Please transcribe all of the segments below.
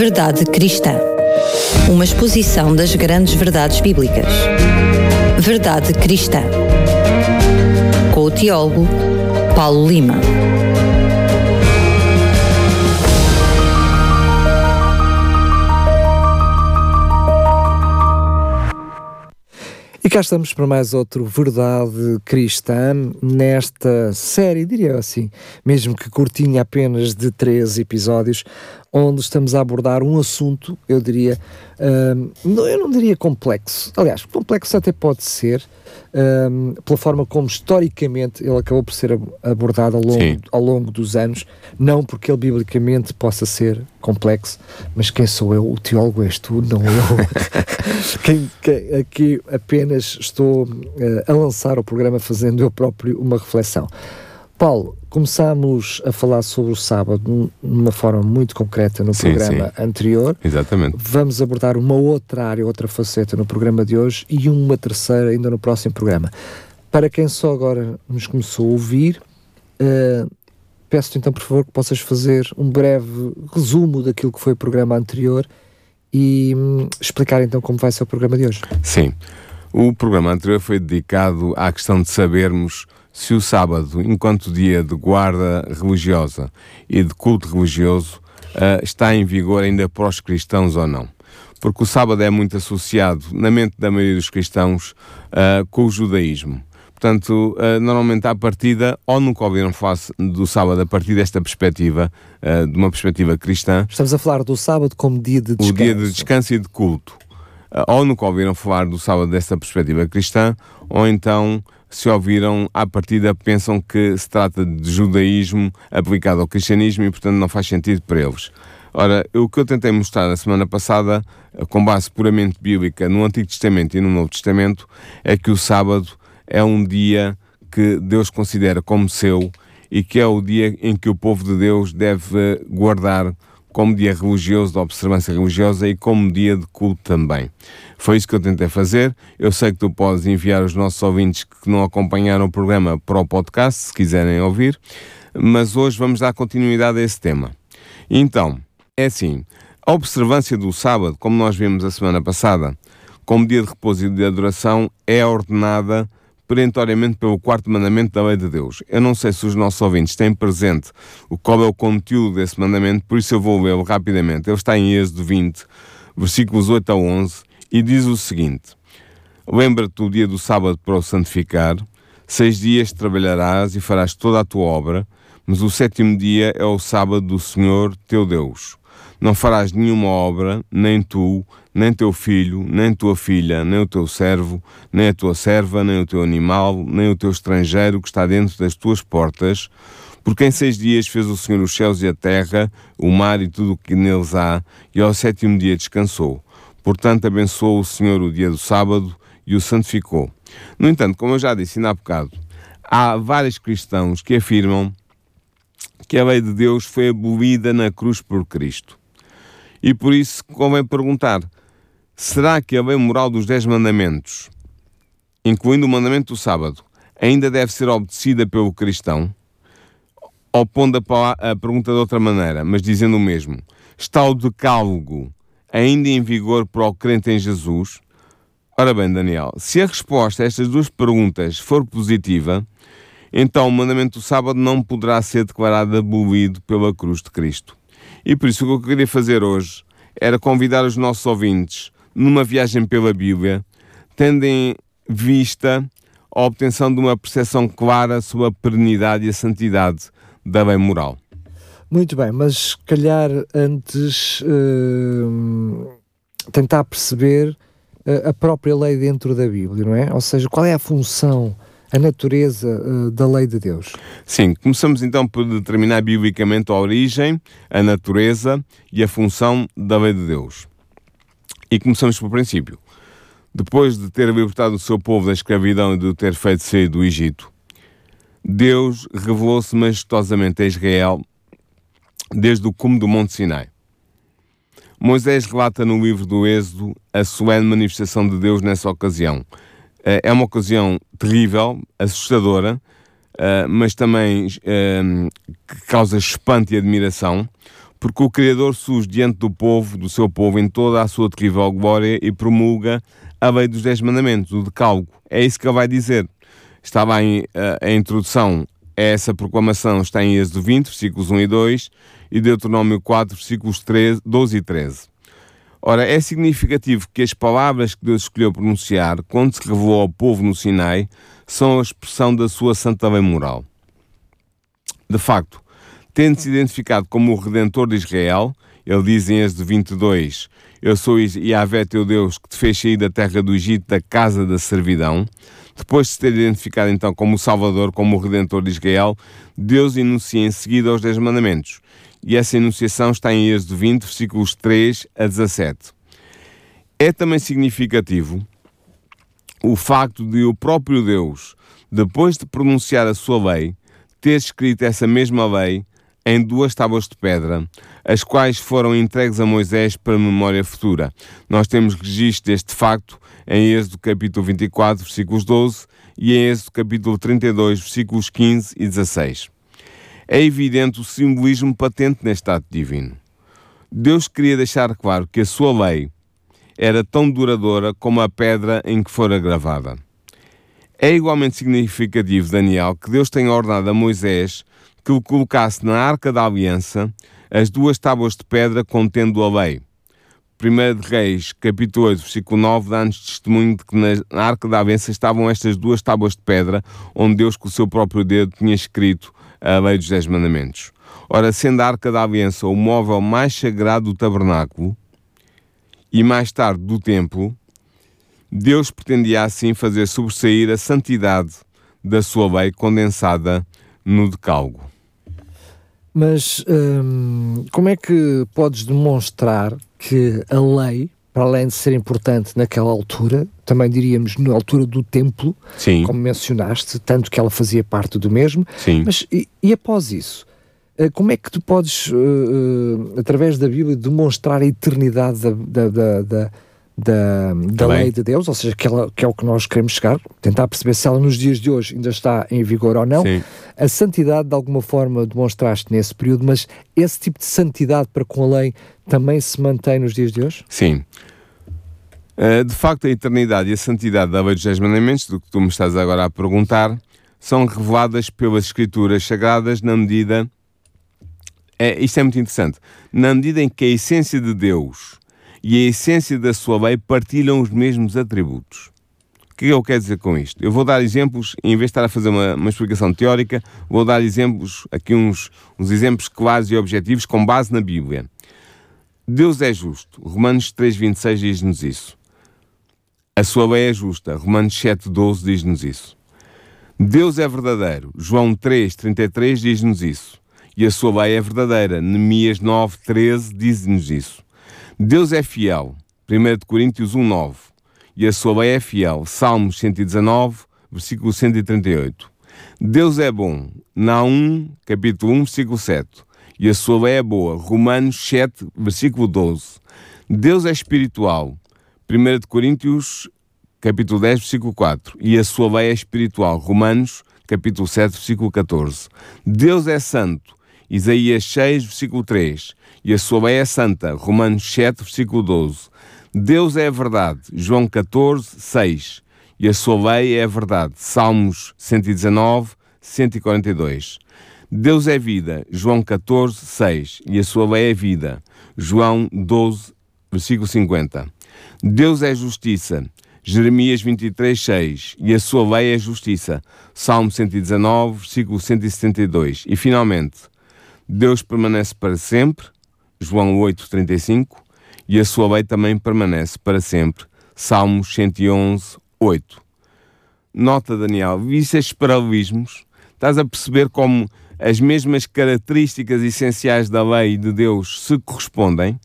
Verdade Cristã. Uma exposição das grandes verdades bíblicas. Verdade Cristã. Com o teólogo Paulo Lima. E cá estamos para mais outro Verdade Cristã, nesta série, diria assim, mesmo que curtinha apenas de três episódios, onde estamos a abordar um assunto, eu diria, hum, eu não diria complexo, aliás, complexo até pode ser, hum, pela forma como historicamente ele acabou por ser abordado ao longo, ao longo dos anos, não porque ele biblicamente possa ser complexo, mas quem sou eu? O teólogo és tu, não eu. quem, quem, aqui apenas estou uh, a lançar o programa fazendo eu próprio uma reflexão. Paulo, começámos a falar sobre o sábado de uma forma muito concreta no sim, programa sim. anterior. Exatamente. Vamos abordar uma outra área, outra faceta no programa de hoje e uma terceira ainda no próximo programa. Para quem só agora nos começou a ouvir, uh, peço-te então, por favor, que possas fazer um breve resumo daquilo que foi o programa anterior e hum, explicar então como vai ser o programa de hoje. Sim. O programa anterior foi dedicado à questão de sabermos se o sábado, enquanto dia de guarda religiosa e de culto religioso, uh, está em vigor ainda para os cristãos ou não. Porque o sábado é muito associado, na mente da maioria dos cristãos, uh, com o judaísmo. Portanto, uh, normalmente à partida, ou nunca ouviram falar do sábado a partir desta perspectiva, de uma perspectiva cristã. Estamos a falar do sábado como dia de descanso. O dia de descanso e de culto. Ou nunca ouviram falar do sábado desta perspectiva cristã, ou então se ouviram, à partida pensam que se trata de judaísmo aplicado ao cristianismo e, portanto, não faz sentido para eles. Ora, o que eu tentei mostrar na semana passada, com base puramente bíblica no Antigo Testamento e no Novo Testamento, é que o sábado é um dia que Deus considera como seu e que é o dia em que o povo de Deus deve guardar como dia religioso, de observância religiosa e como dia de culto também. Foi isso que eu tentei fazer. Eu sei que tu podes enviar os nossos ouvintes que não acompanharam o programa para o podcast, se quiserem ouvir, mas hoje vamos dar continuidade a esse tema. Então, é assim, a observância do sábado, como nós vimos a semana passada, como dia de repouso e de adoração, é ordenada perentoriamente pelo quarto mandamento da lei de Deus. Eu não sei se os nossos ouvintes têm presente o qual é o conteúdo desse mandamento, por isso eu vou lê-lo rapidamente. Ele está em Êxodo 20, versículos 8 a 11, e diz o seguinte: Lembra-te do dia do sábado para o santificar, seis dias trabalharás e farás toda a tua obra, mas o sétimo dia é o sábado do Senhor teu Deus. Não farás nenhuma obra, nem tu, nem teu filho, nem tua filha, nem o teu servo, nem a tua serva, nem o teu animal, nem o teu estrangeiro que está dentro das tuas portas, porque em seis dias fez o Senhor os céus e a terra, o mar e tudo o que neles há, e ao sétimo dia descansou. Portanto, abençoou o Senhor o dia do sábado e o santificou. No entanto, como eu já disse ainda há bocado, há vários cristãos que afirmam que a lei de Deus foi abolida na cruz por Cristo. E por isso convém perguntar: será que a lei moral dos Dez Mandamentos, incluindo o mandamento do sábado, ainda deve ser obedecida pelo cristão? Ou pondo a, a pergunta de outra maneira, mas dizendo o mesmo: está o decálogo ainda em vigor para o crente em Jesus? Ora bem, Daniel, se a resposta a estas duas perguntas for positiva, então o mandamento do sábado não poderá ser declarado abolido pela cruz de Cristo. E por isso o que eu queria fazer hoje era convidar os nossos ouvintes numa viagem pela Bíblia, tendo em vista a obtenção de uma percepção clara sobre a perenidade e a santidade da lei moral. Muito bem, mas se calhar antes uh, tentar perceber uh, a própria lei dentro da Bíblia, não é? Ou seja, qual é a função a natureza uh, da lei de Deus? Sim, começamos então por determinar biblicamente a origem, a natureza e a função da lei de Deus. E começamos pelo princípio. Depois de ter libertado o seu povo da escravidão e de o ter feito sair do Egito, Deus revelou-se majestosamente a Israel desde o cume do Monte Sinai. Moisés relata no livro do Êxodo a solene manifestação de Deus nessa ocasião, eh, é uma ocasião terrível, assustadora, eh, mas também eh, que causa espanto e admiração, porque o Criador surge diante do povo, do seu povo, em toda a sua terrível glória e promulga a lei dos Dez Mandamentos, o decálogo. É isso que ele vai dizer. Estava em, a, a introdução a essa proclamação, está em Êxodo 20, versículos 1 e 2, e Deuteronômio 4, versículos 13, 12 e 13. Ora, é significativo que as palavras que Deus escolheu pronunciar, quando se revelou ao povo no Sinai, são a expressão da sua santa lei moral. De facto, tendo-se identificado como o Redentor de Israel, ele diz em Êxodo 22, Eu sou Yahvé teu Deus que te fez sair da terra do Egito, da casa da servidão. Depois de se ter identificado então como o Salvador, como o Redentor de Israel, Deus enuncia em seguida os Dez Mandamentos e essa enunciação está em Êxodo 20, versículos 3 a 17. É também significativo o facto de o próprio Deus, depois de pronunciar a sua lei, ter escrito essa mesma lei em duas tábuas de pedra, as quais foram entregues a Moisés para memória futura. Nós temos registro deste facto em Êxodo capítulo 24, versículos 12 e em Êxodo capítulo 32, versículos 15 e 16 é evidente o simbolismo patente neste ato divino. Deus queria deixar claro que a sua lei era tão duradoura como a pedra em que fora gravada. É igualmente significativo, Daniel, que Deus tenha ordenado a Moisés que lhe colocasse na Arca da Aliança as duas tábuas de pedra contendo a lei. 1 de Reis, capítulo 8, versículo 9, dá-nos testemunho de que na Arca da Aliança estavam estas duas tábuas de pedra, onde Deus, com o seu próprio dedo, tinha escrito a lei dos Dez Mandamentos. Ora, sendo a Arca da Aliança o móvel mais sagrado do tabernáculo e mais tarde do templo, Deus pretendia assim fazer sobressair a santidade da sua lei condensada no decalgo. Mas hum, como é que podes demonstrar que a lei para além de ser importante naquela altura, também diríamos na altura do templo, Sim. como mencionaste, tanto que ela fazia parte do mesmo. Sim. Mas e, e após isso? Eh, como é que tu podes, uh, uh, através da Bíblia, demonstrar a eternidade da, da, da, da da, da lei de Deus, ou seja, que, ela, que, é o que nós queremos chegar, tentar perceber se ela nos dias de hoje ainda está em vigor ou não. Sim. A santidade, de alguma forma, demonstraste nesse período, mas esse tipo de santidade para com a lei também se mantém nos dias de hoje? Sim. Uh, de facto, a eternidade e a santidade da lei dos Dez Mandamentos, do que tu me estás agora a perguntar, são reveladas pelas Escrituras Sagradas na medida. É, isto é muito interessante. Na medida em que a essência de Deus e a essência da sua lei partilham os mesmos atributos. O que é que eu quero dizer com isto? Eu vou dar exemplos, em vez de estar a fazer uma, uma explicação teórica, vou dar exemplos, aqui uns, uns exemplos claros e objetivos com base na Bíblia. Deus é justo. Romanos 3,26 diz-nos isso. A sua lei é justa. Romanos 7,12 diz-nos isso. Deus é verdadeiro. João 3,33 diz-nos isso. E a sua lei é verdadeira. Neemias 9,13 diz-nos isso. Deus é fiel. 1 Coríntios 1,9. E a sua lei é fiel. Salmos 119, versículo 138. Deus é bom. Naum, capítulo 1, versículo 7. E a sua lei é boa. Romanos 7, versículo 12. Deus é espiritual. 1 Coríntios, capítulo 10, versículo 4. E a sua lei é espiritual. Romanos, capítulo 7, versículo 14. Deus é santo. Isaías 6, versículo 3 e a sua lei é santa. Romanos 7, versículo 12. Deus é a verdade. João 14, 6. E a sua lei é a verdade. Salmos 119, 142. Deus é vida. João 14, 6. E a sua lei é vida. João 12, versículo 50. Deus é justiça. Jeremias 23, 6. E a sua lei é justiça. Salmo 119, versículo 172. E finalmente, Deus permanece para sempre. João 8:35, e a sua lei também permanece para sempre. Salmos 111, 8. Nota, Daniel, viste estes paralelismos? Estás a perceber como as mesmas características essenciais da lei de Deus se correspondem?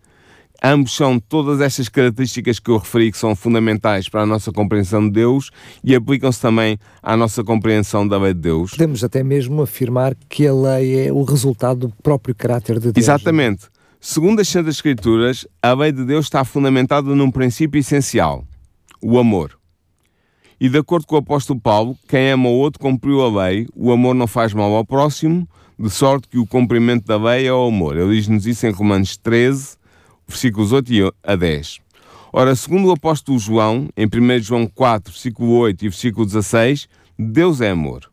Ambos são todas estas características que eu referi que são fundamentais para a nossa compreensão de Deus e aplicam-se também à nossa compreensão da lei de Deus. Podemos até mesmo afirmar que a lei é o resultado do próprio caráter de Deus. Exatamente. Segundo as Santas Escrituras, a lei de Deus está fundamentada num princípio essencial: o amor. E de acordo com o apóstolo Paulo, quem ama o outro cumpriu a lei, o amor não faz mal ao próximo, de sorte que o cumprimento da lei é o amor. Ele diz-nos isso em Romanos 13, versículos 8 a 10. Ora, segundo o apóstolo João, em 1 João 4, versículo 8 e versículo 16, Deus é amor.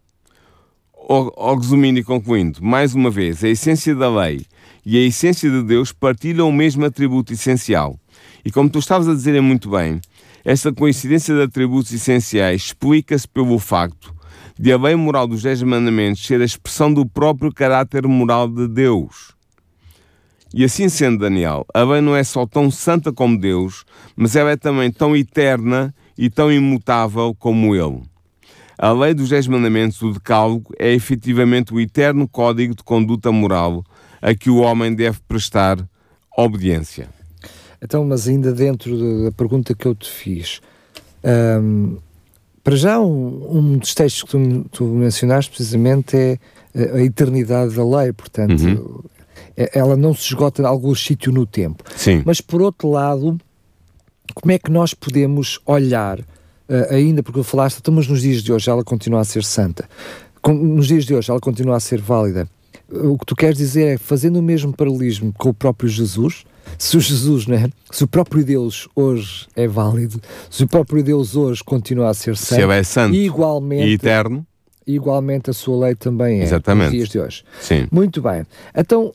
Ou, resumindo e concluindo, mais uma vez, a essência da lei e a essência de Deus partilham o mesmo atributo essencial. E como tu estavas a dizer muito bem, esta coincidência de atributos essenciais explica-se pelo facto de a lei moral dos Dez Mandamentos ser a expressão do próprio caráter moral de Deus. E assim sendo, Daniel, a lei não é só tão santa como Deus, mas ela é também tão eterna e tão imutável como Ele. A lei dos Dez Mandamentos, o Decálogo, é efetivamente o eterno código de conduta moral a que o homem deve prestar obediência. Então, mas ainda dentro da pergunta que eu te fiz, um, para já, um, um, dos textos que tu, tu, mencionaste precisamente é a eternidade da lei, portanto, uhum. É, ela não se esgota em algum sítio no tempo. Sim. Mas por outro lado, como é que nós podemos olhar, uh, ainda porque falaste, estamos nos dias de hoje, ela continua a ser santa, Com, nos dias de hoje ela continua a ser válida. O que tu queres dizer é, fazendo o mesmo paralelismo com o próprio Jesus, se o Jesus, né? se o próprio Deus hoje é válido, se o próprio Deus hoje continua a ser santo, se ele é santo igualmente, e eterno, igualmente a sua lei também é Exatamente. nos dias de hoje. Sim. Muito bem. Então,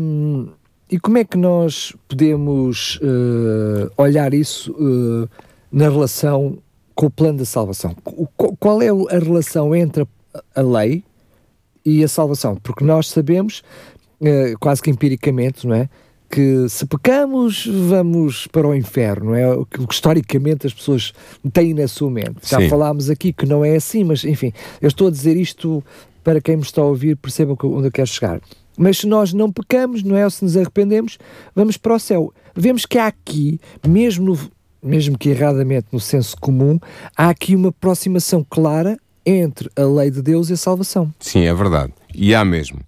hum, e como é que nós podemos uh, olhar isso uh, na relação com o plano da salvação? Qual é a relação entre a lei e a salvação? Porque nós sabemos, uh, quase que empiricamente, não é? Que se pecamos vamos para o inferno, é o que historicamente as pessoas têm na sua mente. Já Sim. falámos aqui que não é assim, mas enfim, eu estou a dizer isto para quem me está a ouvir perceba onde eu quero chegar. Mas se nós não pecamos, não é? Ou se nos arrependemos, vamos para o céu. Vemos que há aqui, mesmo, no, mesmo que erradamente no senso comum, há aqui uma aproximação clara entre a lei de Deus e a salvação. Sim, é verdade. E há mesmo.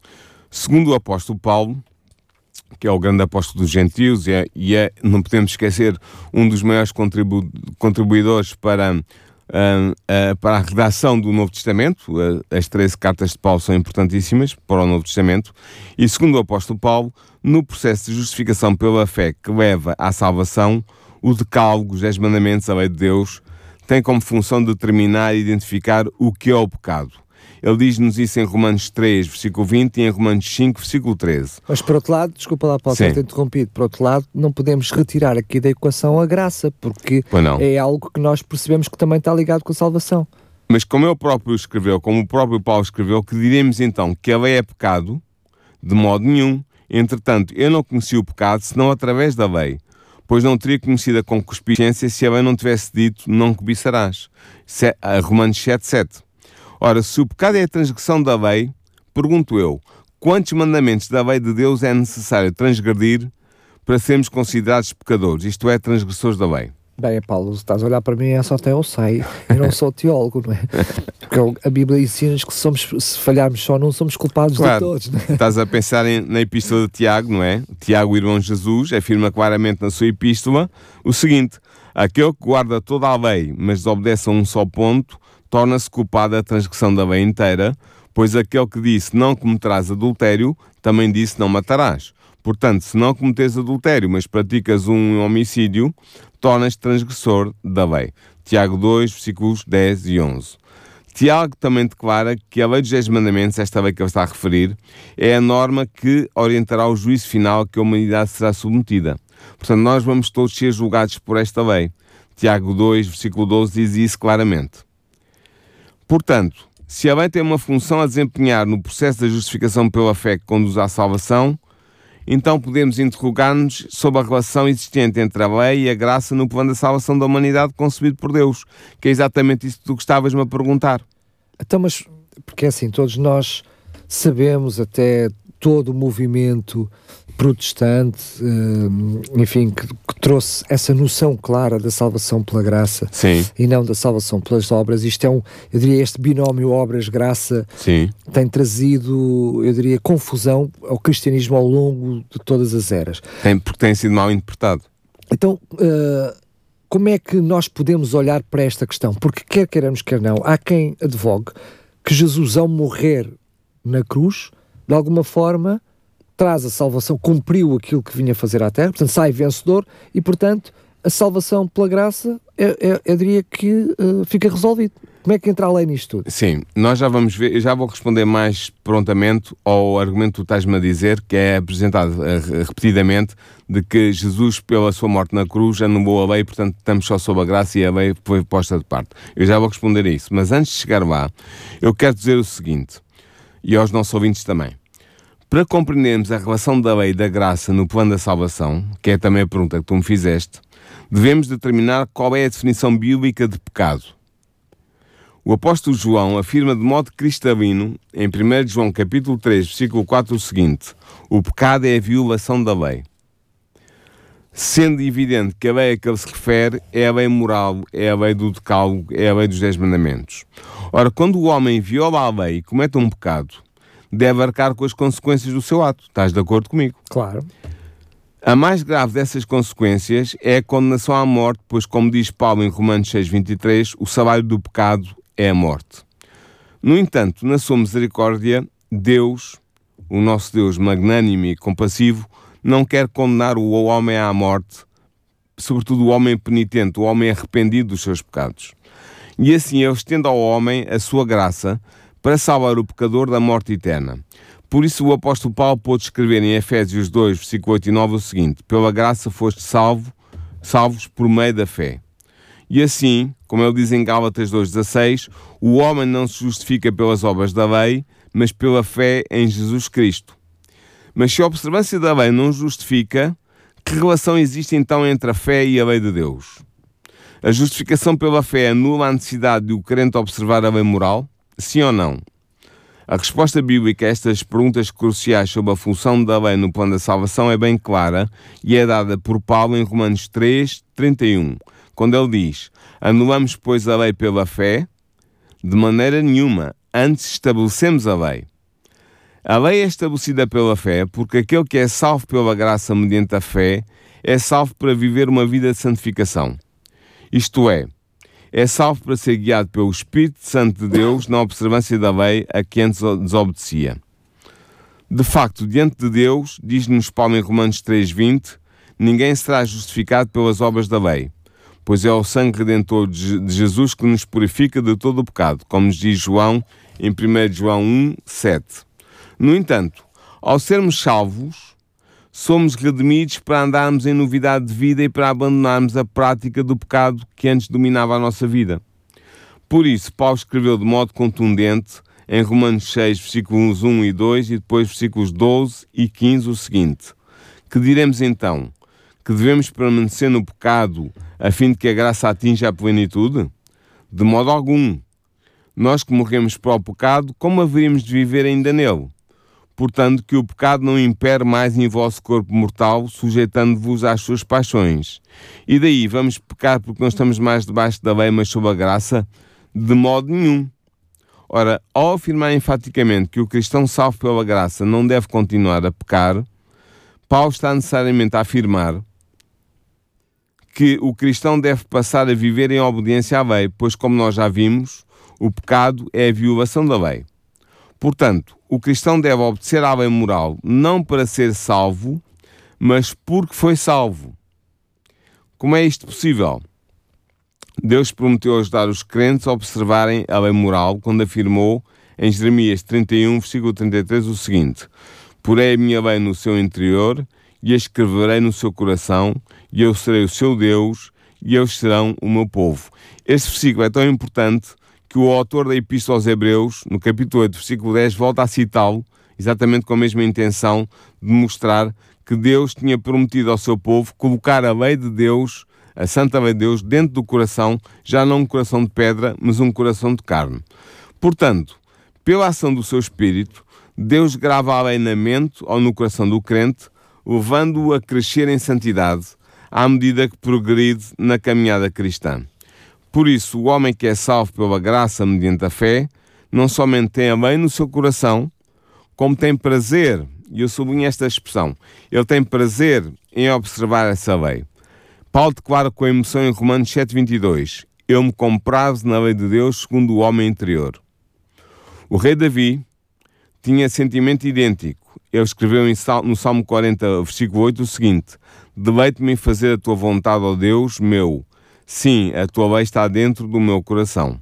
Segundo o apóstolo Paulo, que é o grande apóstolo dos gentios e é, e é não podemos esquecer, um dos maiores contribu contribuidores para, uh, uh, para a redação do Novo Testamento. Uh, as 13 cartas de Paulo são importantíssimas para o Novo Testamento. E segundo o apóstolo Paulo, no processo de justificação pela fé que leva à salvação, o decálogo, os 10 mandamentos, a lei de Deus, tem como função determinar e identificar o que é o pecado ele diz-nos isso em Romanos 3, versículo 20 e em Romanos 5, versículo 13. Mas por outro lado, desculpa lá, Paulo, ter interrompido, por outro lado, não podemos retirar aqui da equação a graça, porque é algo que nós percebemos que também está ligado com a salvação. Mas como ele próprio escreveu, como o próprio Paulo escreveu, que diremos então que a lei é pecado? De modo nenhum. Entretanto, eu não conheci o pecado senão através da lei, pois não teria conhecido a concupiscência se a lei não tivesse dito não cobiçarás. Romanos 7, 7. Ora, se o pecado é a transgressão da lei, pergunto eu, quantos mandamentos da lei de Deus é necessário transgredir para sermos considerados pecadores, isto é, transgressores da lei? Bem, Paulo, estás a olhar para mim, é só até eu sei, eu não sou teólogo, não é? Porque a Bíblia ensina-nos que somos, se falharmos só, não somos culpados claro, de todos. Não é? Estás a pensar em, na epístola de Tiago, não é? Tiago, irmão Jesus, afirma claramente na sua epístola o seguinte: aquele que guarda toda a lei, mas desobedece a um só ponto, torna-se culpado da transgressão da lei inteira, pois aquele que disse não cometerás adultério, também disse não matarás. Portanto, se não cometes adultério, mas praticas um homicídio, tornas transgressor da lei. Tiago 2, versículos 10 e 11. Tiago também declara que a lei dos 10 mandamentos, esta lei que ele está a referir, é a norma que orientará o juízo final que a humanidade será submetida. Portanto, nós vamos todos ser julgados por esta lei. Tiago 2, versículo 12 diz isso claramente. Portanto, se a lei tem uma função a desempenhar no processo da justificação pela fé que conduz à salvação, então podemos interrogar-nos sobre a relação existente entre a lei e a graça no plano da salvação da humanidade concebido por Deus, que é exatamente isso que tu estavas-me a perguntar. Então, mas, porque é assim, todos nós sabemos até todo o movimento protestante, uh, enfim, que, que, trouxe essa noção clara da salvação pela graça Sim. e não da salvação pelas obras. Isto é um, eu diria, este binómio obras-graça tem trazido, eu diria, confusão ao cristianismo ao longo de todas as eras. Tem, porque tem sido mal interpretado. Então, uh, como é que nós podemos olhar para esta questão? Porque quer queiramos, quer não, há quem advogue que Jesus, ao morrer na cruz, de alguma forma, traz a salvação, cumpriu aquilo que vinha fazer à terra, portanto, sai vencedor e, portanto, a salvação pela graça, é, é, eu diria que uh, fica resolvido. Como é que entra a lei nisto tudo? Sim, nós já vamos ver, eu já vou responder mais prontamente ao argumento que tu estás-me a dizer, que é apresentado uh, repetidamente, de que Jesus, pela sua morte na cruz, anulou a lei, portanto estamos só sob a graça e a lei foi posta de parte. Eu já vou responder a isso, mas antes de chegar lá, eu quero dizer o seguinte, e aos nossos ouvintes também. Para compreendermos a relação da lei e da graça no plano da salvação, que é também a pergunta que tu me fizeste, devemos determinar qual é a definição bíblica de pecado. O apóstolo João afirma de modo cristalino, em 1 João capítulo 3, versículo 4, o seguinte: O pecado é a violação da lei. Sendo evidente que a lei a que ele se refere é a lei moral, é a lei do decálogo, é a lei dos dez mandamentos. Ora, quando o homem viola a lei e comete um pecado, deve arcar com as consequências do seu ato. Estás de acordo comigo? Claro. A mais grave dessas consequências é a condenação à morte, pois, como diz Paulo em Romanos 6,23, o salário do pecado é a morte. No entanto, na sua misericórdia, Deus, o nosso Deus magnânimo e compassivo, não quer condenar o homem à morte, sobretudo o homem penitente, o homem arrependido dos seus pecados. E assim ele estende ao homem a sua graça para salvar o pecador da morte eterna. Por isso o apóstolo Paulo pôde escrever em Efésios 2, versículo 8 e 9 o seguinte: Pela graça foste salvo, salvos por meio da fé. E assim, como ele diz em Gálatas 2,16, o homem não se justifica pelas obras da lei, mas pela fé em Jesus Cristo. Mas se a observância da lei não justifica, que relação existe então entre a fé e a lei de Deus? A justificação pela fé anula a necessidade de o crente observar a lei moral? Sim ou não? A resposta bíblica a estas perguntas cruciais sobre a função da lei no plano da salvação é bem clara e é dada por Paulo em Romanos 3, 31, quando ele diz: Anulamos, pois, a lei pela fé? De maneira nenhuma, antes estabelecemos a lei. A lei é estabelecida pela fé porque aquele que é salvo pela graça mediante a fé é salvo para viver uma vida de santificação. Isto é, é salvo para ser guiado pelo Espírito Santo de Deus na observância da lei a que antes desobedecia. De facto, diante de Deus, diz-nos Paulo em Romanos 3,20, ninguém será justificado pelas obras da lei, pois é o sangue redentor de Jesus que nos purifica de todo o pecado, como nos diz João em 1 João 1, 7. No entanto, ao sermos salvos, somos redimidos para andarmos em novidade de vida e para abandonarmos a prática do pecado que antes dominava a nossa vida. Por isso, Paulo escreveu de modo contundente em Romanos 6, versículos 1 e 2 e depois versículos 12 e 15 o seguinte: Que diremos então? Que devemos permanecer no pecado a fim de que a graça atinja a plenitude? De modo algum. Nós que morremos para o pecado, como haveríamos de viver ainda nele? Portanto, que o pecado não impere mais em vosso corpo mortal, sujeitando-vos às suas paixões. E daí vamos pecar porque não estamos mais debaixo da lei, mas sob a graça? De modo nenhum. Ora, ao afirmar enfaticamente que o cristão salvo pela graça não deve continuar a pecar, Paulo está necessariamente a afirmar que o cristão deve passar a viver em obediência à lei, pois, como nós já vimos, o pecado é a violação da lei. Portanto, o cristão deve obedecer à lei moral não para ser salvo, mas porque foi salvo. Como é isto possível? Deus prometeu ajudar os crentes a observarem a lei moral quando afirmou em Jeremias 31, versículo 33 o seguinte: Porei a minha lei no seu interior e a escreverei no seu coração, e eu serei o seu Deus, e eles serão o meu povo. Este versículo é tão importante que o autor da Epístola aos Hebreus, no capítulo 8, versículo 10, volta a citá-lo, exatamente com a mesma intenção de mostrar que Deus tinha prometido ao seu povo colocar a lei de Deus, a santa lei de Deus, dentro do coração, já não um coração de pedra, mas um coração de carne. Portanto, pela ação do seu Espírito, Deus grava a lei na mente ou no coração do crente, levando-o a crescer em santidade, à medida que progride na caminhada cristã. Por isso, o homem que é salvo pela graça mediante a fé, não somente tem a lei no seu coração, como tem prazer, e eu sublinho esta expressão, ele tem prazer em observar essa lei. Paulo declara com emoção em Romanos 7,22: Eu me comprazo na lei de Deus segundo o homem interior. O rei Davi tinha sentimento idêntico. Ele escreveu no Salmo 40, versículo 8, o seguinte: Deleite-me em fazer a tua vontade, ó Deus meu. Sim, a tua lei está dentro do meu coração.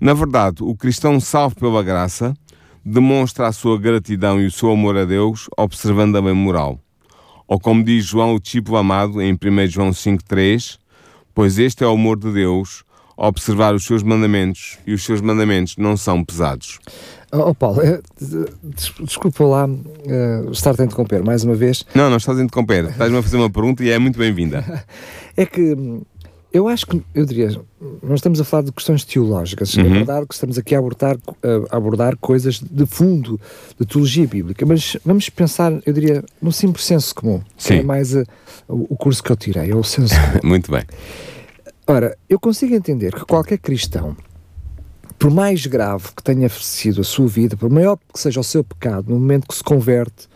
Na verdade, o cristão salvo pela graça demonstra a sua gratidão e o seu amor a Deus observando a lei moral. Ou como diz João, o discípulo amado, em 1 João 5,3, pois este é o amor de Deus, observar os seus mandamentos, e os seus mandamentos não são pesados. Oh, oh Paulo, eh, desculpa lá uh, estar a interromper mais uma vez. Não, não estás a interromper. Estás-me a fazer uma pergunta e é muito bem-vinda. é que eu acho que, eu diria, nós estamos a falar de questões teológicas. É uhum. É verdade que estamos aqui a abordar, a abordar coisas de fundo, de teologia bíblica, mas vamos pensar, eu diria, no simples senso comum. Sim. Que é mais a, o curso que eu tirei, é o senso comum. Muito bem. Ora, eu consigo entender que qualquer cristão, por mais grave que tenha sido a sua vida, por maior que seja o seu pecado, no momento que se converte,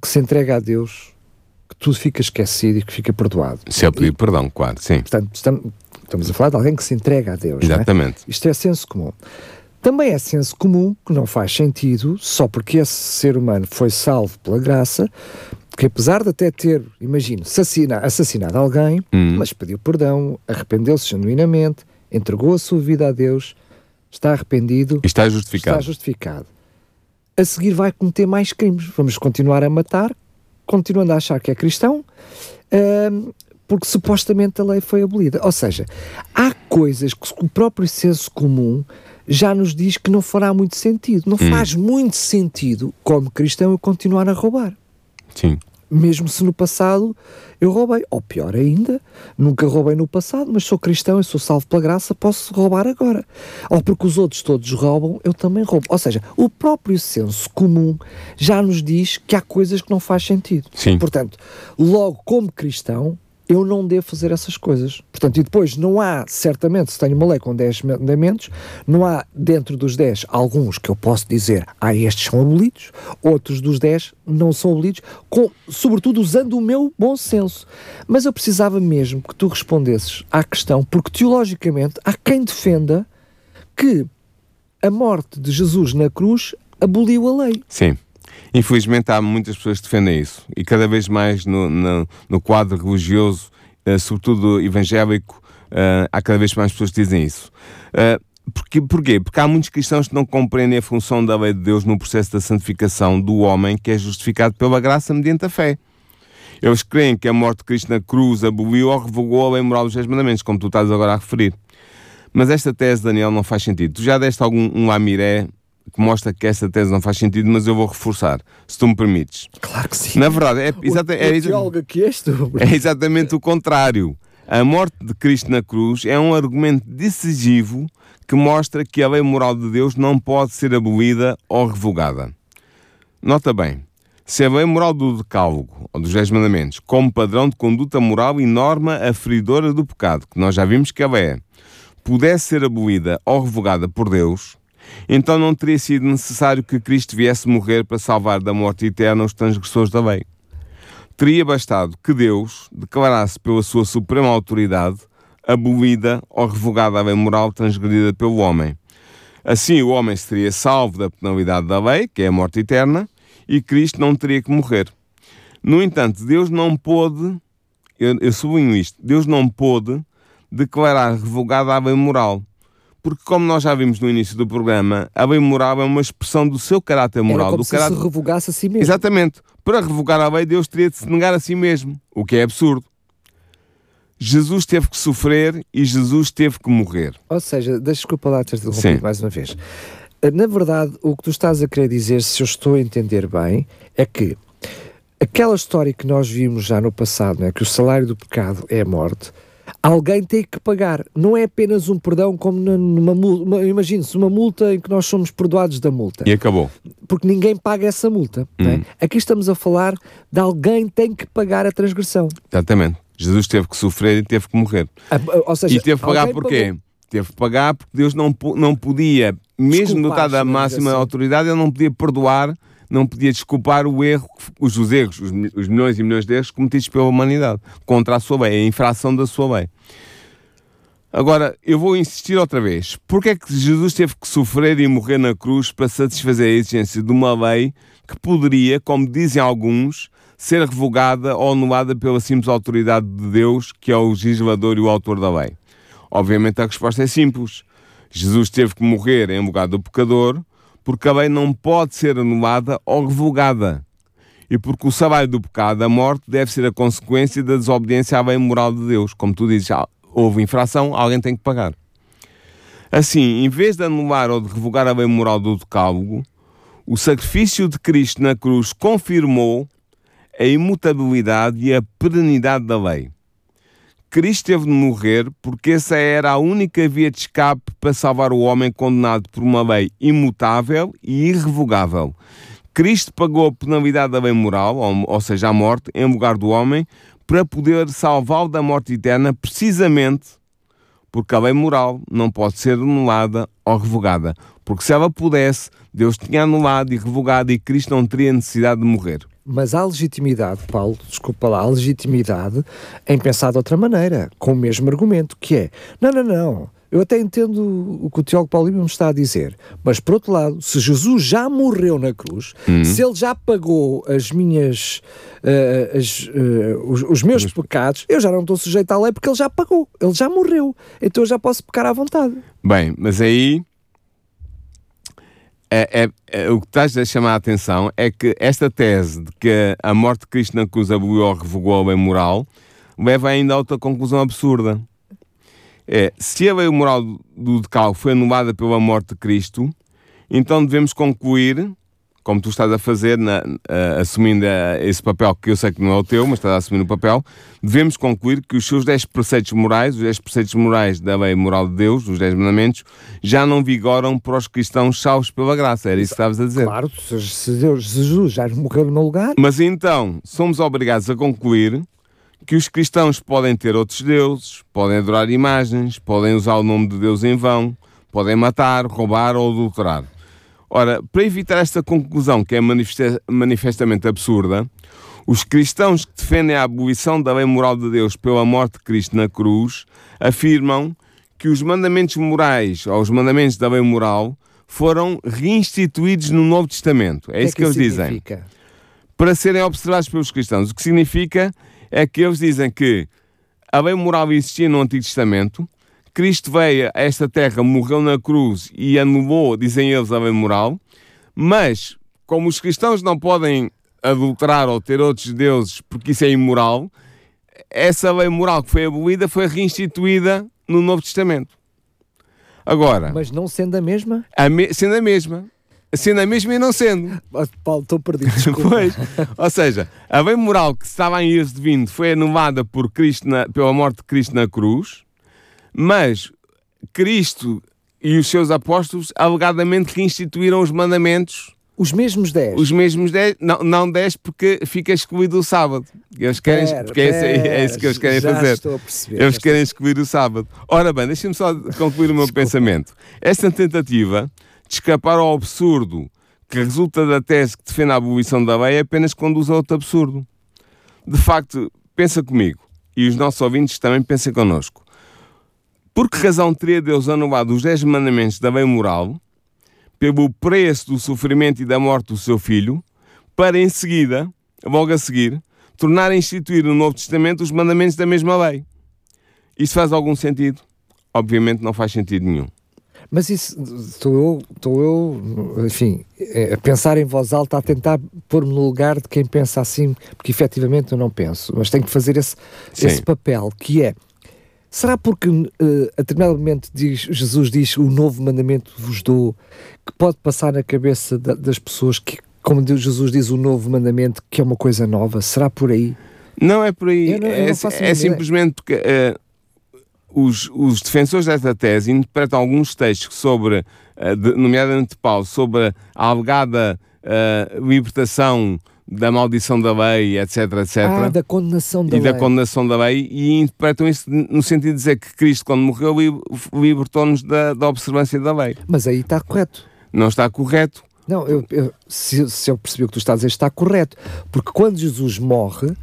que se entrega a Deus, tudo fica esquecido e que fica perdoado. Se é pedir perdão, claro, sim. Portanto, estamos, a falar de alguém que se entrega a Deus. É? Exatamente. É? Isto é senso comum. Também é senso comum que não faz sentido, só porque esse ser humano foi salvo pela graça, que apesar de até ter, imagino, assassinado, assassinado alguém, hum. mas pediu perdão, arrependeu-se genuinamente, entregou a sua vida a Deus, está arrependido. E está justificado. Está justificado. A seguir vai cometer mais crimes. Vamos continuar a matar, continuando a achar que é cristão, porque supostamente a lei foi abolida. Ou seja, há coisas que o próprio senso comum já nos diz que não fará muito sentido. Não hum. faz muito sentido, como cristão, eu continuar a roubar. Sim mesmo se no passado eu roubei. Ou pior ainda, nunca roubei no passado, mas sou cristão e sou salvo pela graça, posso roubar agora. Ou porque os outros todos roubam, eu também roubo. Ou seja, o próprio senso comum já nos diz que há coisas que não faz sentido. Sim. Portanto, logo como cristão, eu não devo fazer essas coisas. Portanto, e depois não há, certamente, se tenho uma lei com 10 mandamentos, não há dentro dos 10 alguns que eu posso dizer, ah, estes são abolidos, outros dos 10 não são abolidos, com, sobretudo usando o meu bom senso. Mas eu precisava mesmo que tu respondesses à questão, porque teologicamente há quem defenda que a morte de Jesus na cruz aboliu a lei. Sim. Infelizmente há muitas pessoas que defendem isso e cada vez mais no, no, no quadro religioso, uh, sobretudo evangélico, uh, há cada vez mais pessoas que dizem isso. Uh, porque, porquê? Porque há muitos cristãos que não compreendem a função da lei de Deus no processo da santificação do homem que é justificado pela graça mediante a fé. Eles creem que a morte de Cristo na cruz aboliu ou revogou a lei moral dos 10 mandamentos, como tu estás agora a referir. Mas esta tese, Daniel, não faz sentido. Tu já deste algum um lamiré que mostra que essa tese não faz sentido, mas eu vou reforçar, se tu me permites. Claro que sim. Na verdade, é, exata, é, é, é exatamente o contrário. A morte de Cristo na cruz é um argumento decisivo que mostra que a lei moral de Deus não pode ser abolida ou revogada. Nota bem, se a lei moral do Decálogo, ou dos Dez Mandamentos, como padrão de conduta moral e norma aferidora do pecado, que nós já vimos que ela é, pudesse ser abolida ou revogada por Deus, então não teria sido necessário que Cristo viesse morrer para salvar da morte eterna os transgressores da lei. Teria bastado que Deus declarasse pela sua suprema autoridade abolida ou revogada a lei moral transgredida pelo homem. Assim, o homem seria salvo da penalidade da lei, que é a morte eterna, e Cristo não teria que morrer. No entanto, Deus não pôde, eu, eu sublinho isto, Deus não pôde declarar revogada a lei moral porque como nós já vimos no início do programa, a lei moral é uma expressão do seu caráter moral. Era como do se caráter... se revogasse a si mesmo. Exatamente. Para revogar a lei, Deus teria de se negar a si mesmo, o que é absurdo. Jesus teve que sofrer e Jesus teve que morrer. Ou seja, desculpa lá ter interrompido mais uma vez. Na verdade, o que tu estás a querer dizer, se eu estou a entender bem, é que aquela história que nós vimos já no passado, é que o salário do pecado é a morte, alguém tem que pagar. Não é apenas um perdão como numa multa. Imagine-se uma multa em que nós somos perdoados da multa. E acabou. Porque ninguém paga essa multa. É? Hum. Aqui estamos a falar de alguém tem que pagar a transgressão. Exatamente. Jesus teve que sofrer e teve que morrer. Ou seja, e teve que pagar porquê? Pagou. Teve que pagar porque Deus não, não podia, mesmo dotado da máxima assim. autoridade, ele não podia perdoar não podia desculpar o erro, os, os erros, os, os, milhões e milhões de erros cometidos pela humanidade contra a sua lei, a infração da sua lei. Agora, eu vou insistir outra vez. Porquê é que Jesus teve que sofrer e morrer na cruz para satisfazer a exigência de uma lei que poderia, como dizem alguns, ser revogada ou anulada pela simples autoridade de Deus, que é o legislador e o autor da lei? Obviamente a resposta é simples. Jesus teve que morrer em lugar do pecador, porque a lei não pode ser anulada ou revogada. E porque o salário do pecado, a morte, deve ser a consequência da desobediência à lei moral de Deus. Como tu dizes, houve infração, alguém tem que pagar. Assim, em vez de anular ou de revogar a lei moral do decálogo, o sacrifício de Cristo na cruz confirmou a imutabilidade e a perenidade da lei. Cristo teve de morrer porque essa era a única via de escape para salvar o homem condenado por uma lei imutável e irrevogável. Cristo pagou a penalidade da lei moral, ou, seja, a morte, em lugar do homem, para poder salvá-lo da morte eterna, precisamente porque a lei moral não pode ser anulada ou revogada. Porque se ela pudesse, Deus tinha anulado e revogado e Cristo não teria necessidade de morrer. Mas há legitimidade, Paulo, desculpa lá, há legitimidade em pensar de outra maneira, com o mesmo argumento, que é, não, não, não, eu até entendo o que o Tiago Paulo me está a dizer, mas por outro lado, se Jesus já morreu na cruz, uhum. se ele já pagou as minhas, uh, as, uh, os, os, meus pecados, eu já não estou sujeito à lei porque ele já pagou, ele já morreu, então eu já posso pecar à vontade. Bem, mas aí é, é, é, o que estás a chamar a atenção é que esta tese de que a morte de Cristo na cruz aboliu ou revogou lei moral leva ainda a outra conclusão absurda. É, se a lei moral do decálogo foi anulada pela morte de Cristo, então devemos concluir, como tu estás a fazer, na, uh, assumindo uh, esse papel que eu sei que não é o teu, mas estás a assumir o papel, devemos concluir que os seus 10 preceitos morais, os 10 preceitos morais da lei moral de Deus, os 10 mandamentos, já não vigoram para os cristãos salvos pela graça. Era isso que estavas a dizer. Claro, se Deus, Jesus já morreu no lugar. Mas então, somos obrigados a concluir que os cristãos podem ter outros deuses, podem adorar imagens, podem usar o nome de Deus em vão, podem matar, roubar ou adulterar. Ora, para evitar esta conclusão que é manifestamente absurda, os cristãos que defendem a abolição da lei moral de Deus pela morte de Cristo na cruz afirmam que os mandamentos morais ou os mandamentos da lei moral foram reinstituídos no Novo Testamento. É, é isso que, que eles significa? dizem. Para serem observados pelos cristãos. O que significa é que eles dizem que a lei moral existia no Antigo Testamento, Cristo veio a esta terra, morreu na cruz e anulou, dizem eles, a lei moral, mas como os cristãos não podem adulterar ou ter outros deuses porque isso é imoral, essa lei moral que foi abolida foi reinstituída no Novo Testamento. Agora. Mas não sendo a mesma? A me, sendo a mesma sendo a mesma e não sendo. Paulo, estou perdido. pois, ou seja, a bem moral que estava em de vindo foi anulada por Cristo na, pela morte de Cristo na cruz, mas Cristo e os seus apóstolos alegadamente reinstituíram os mandamentos. Os mesmos 10? Os mesmos 10, não, não 10 porque fica excluído o sábado. Eles querem, pera, porque pera, é, é, isso que eles querem fazer. Estou a perceber, eles querem excluir o sábado. Ora bem, deixem-me só concluir o meu pensamento. Esta tentativa de escapar ao absurdo que resulta da tese que defende a abolição da lei apenas conduz a outro absurdo. De facto, pensa comigo, e os nossos ouvintes também pensem connosco. Por que razão teria Deus anulado os dez mandamentos da lei moral pelo preço do sofrimento e da morte do seu filho, para em seguida, logo a seguir, tornar a instituir no Novo Testamento os mandamentos da mesma lei? Isso faz algum sentido? Obviamente não faz sentido nenhum. Mas isso, estou eu, estou eu, enfim, é, a pensar em voz alta, a tentar pôr-me no lugar de quem pensa assim, porque efetivamente eu não penso, mas tenho que fazer esse, esse papel, que é, será porque uh, a determinado momento diz, Jesus diz, o novo mandamento vos dou, que pode passar na cabeça da, das pessoas que, como Jesus diz, o novo mandamento, que é uma coisa nova, será por aí? Não é por aí, não, é, é simplesmente porque... Uh, os, os defensores desta tese interpretam alguns textos sobre, uh, de, nomeadamente Paulo, sobre a alegada libertação da maldição da lei, etc, etc. Ah, da condenação da e lei. da condenação da lei, e interpretam isso no sentido de dizer que Cristo, quando morreu, libertou-nos da, da observância da lei. Mas aí está correto. Não está correto. Não, eu, eu se, se, eu percebi o que tu estás a dizer, está correto. Porque quando Jesus morre,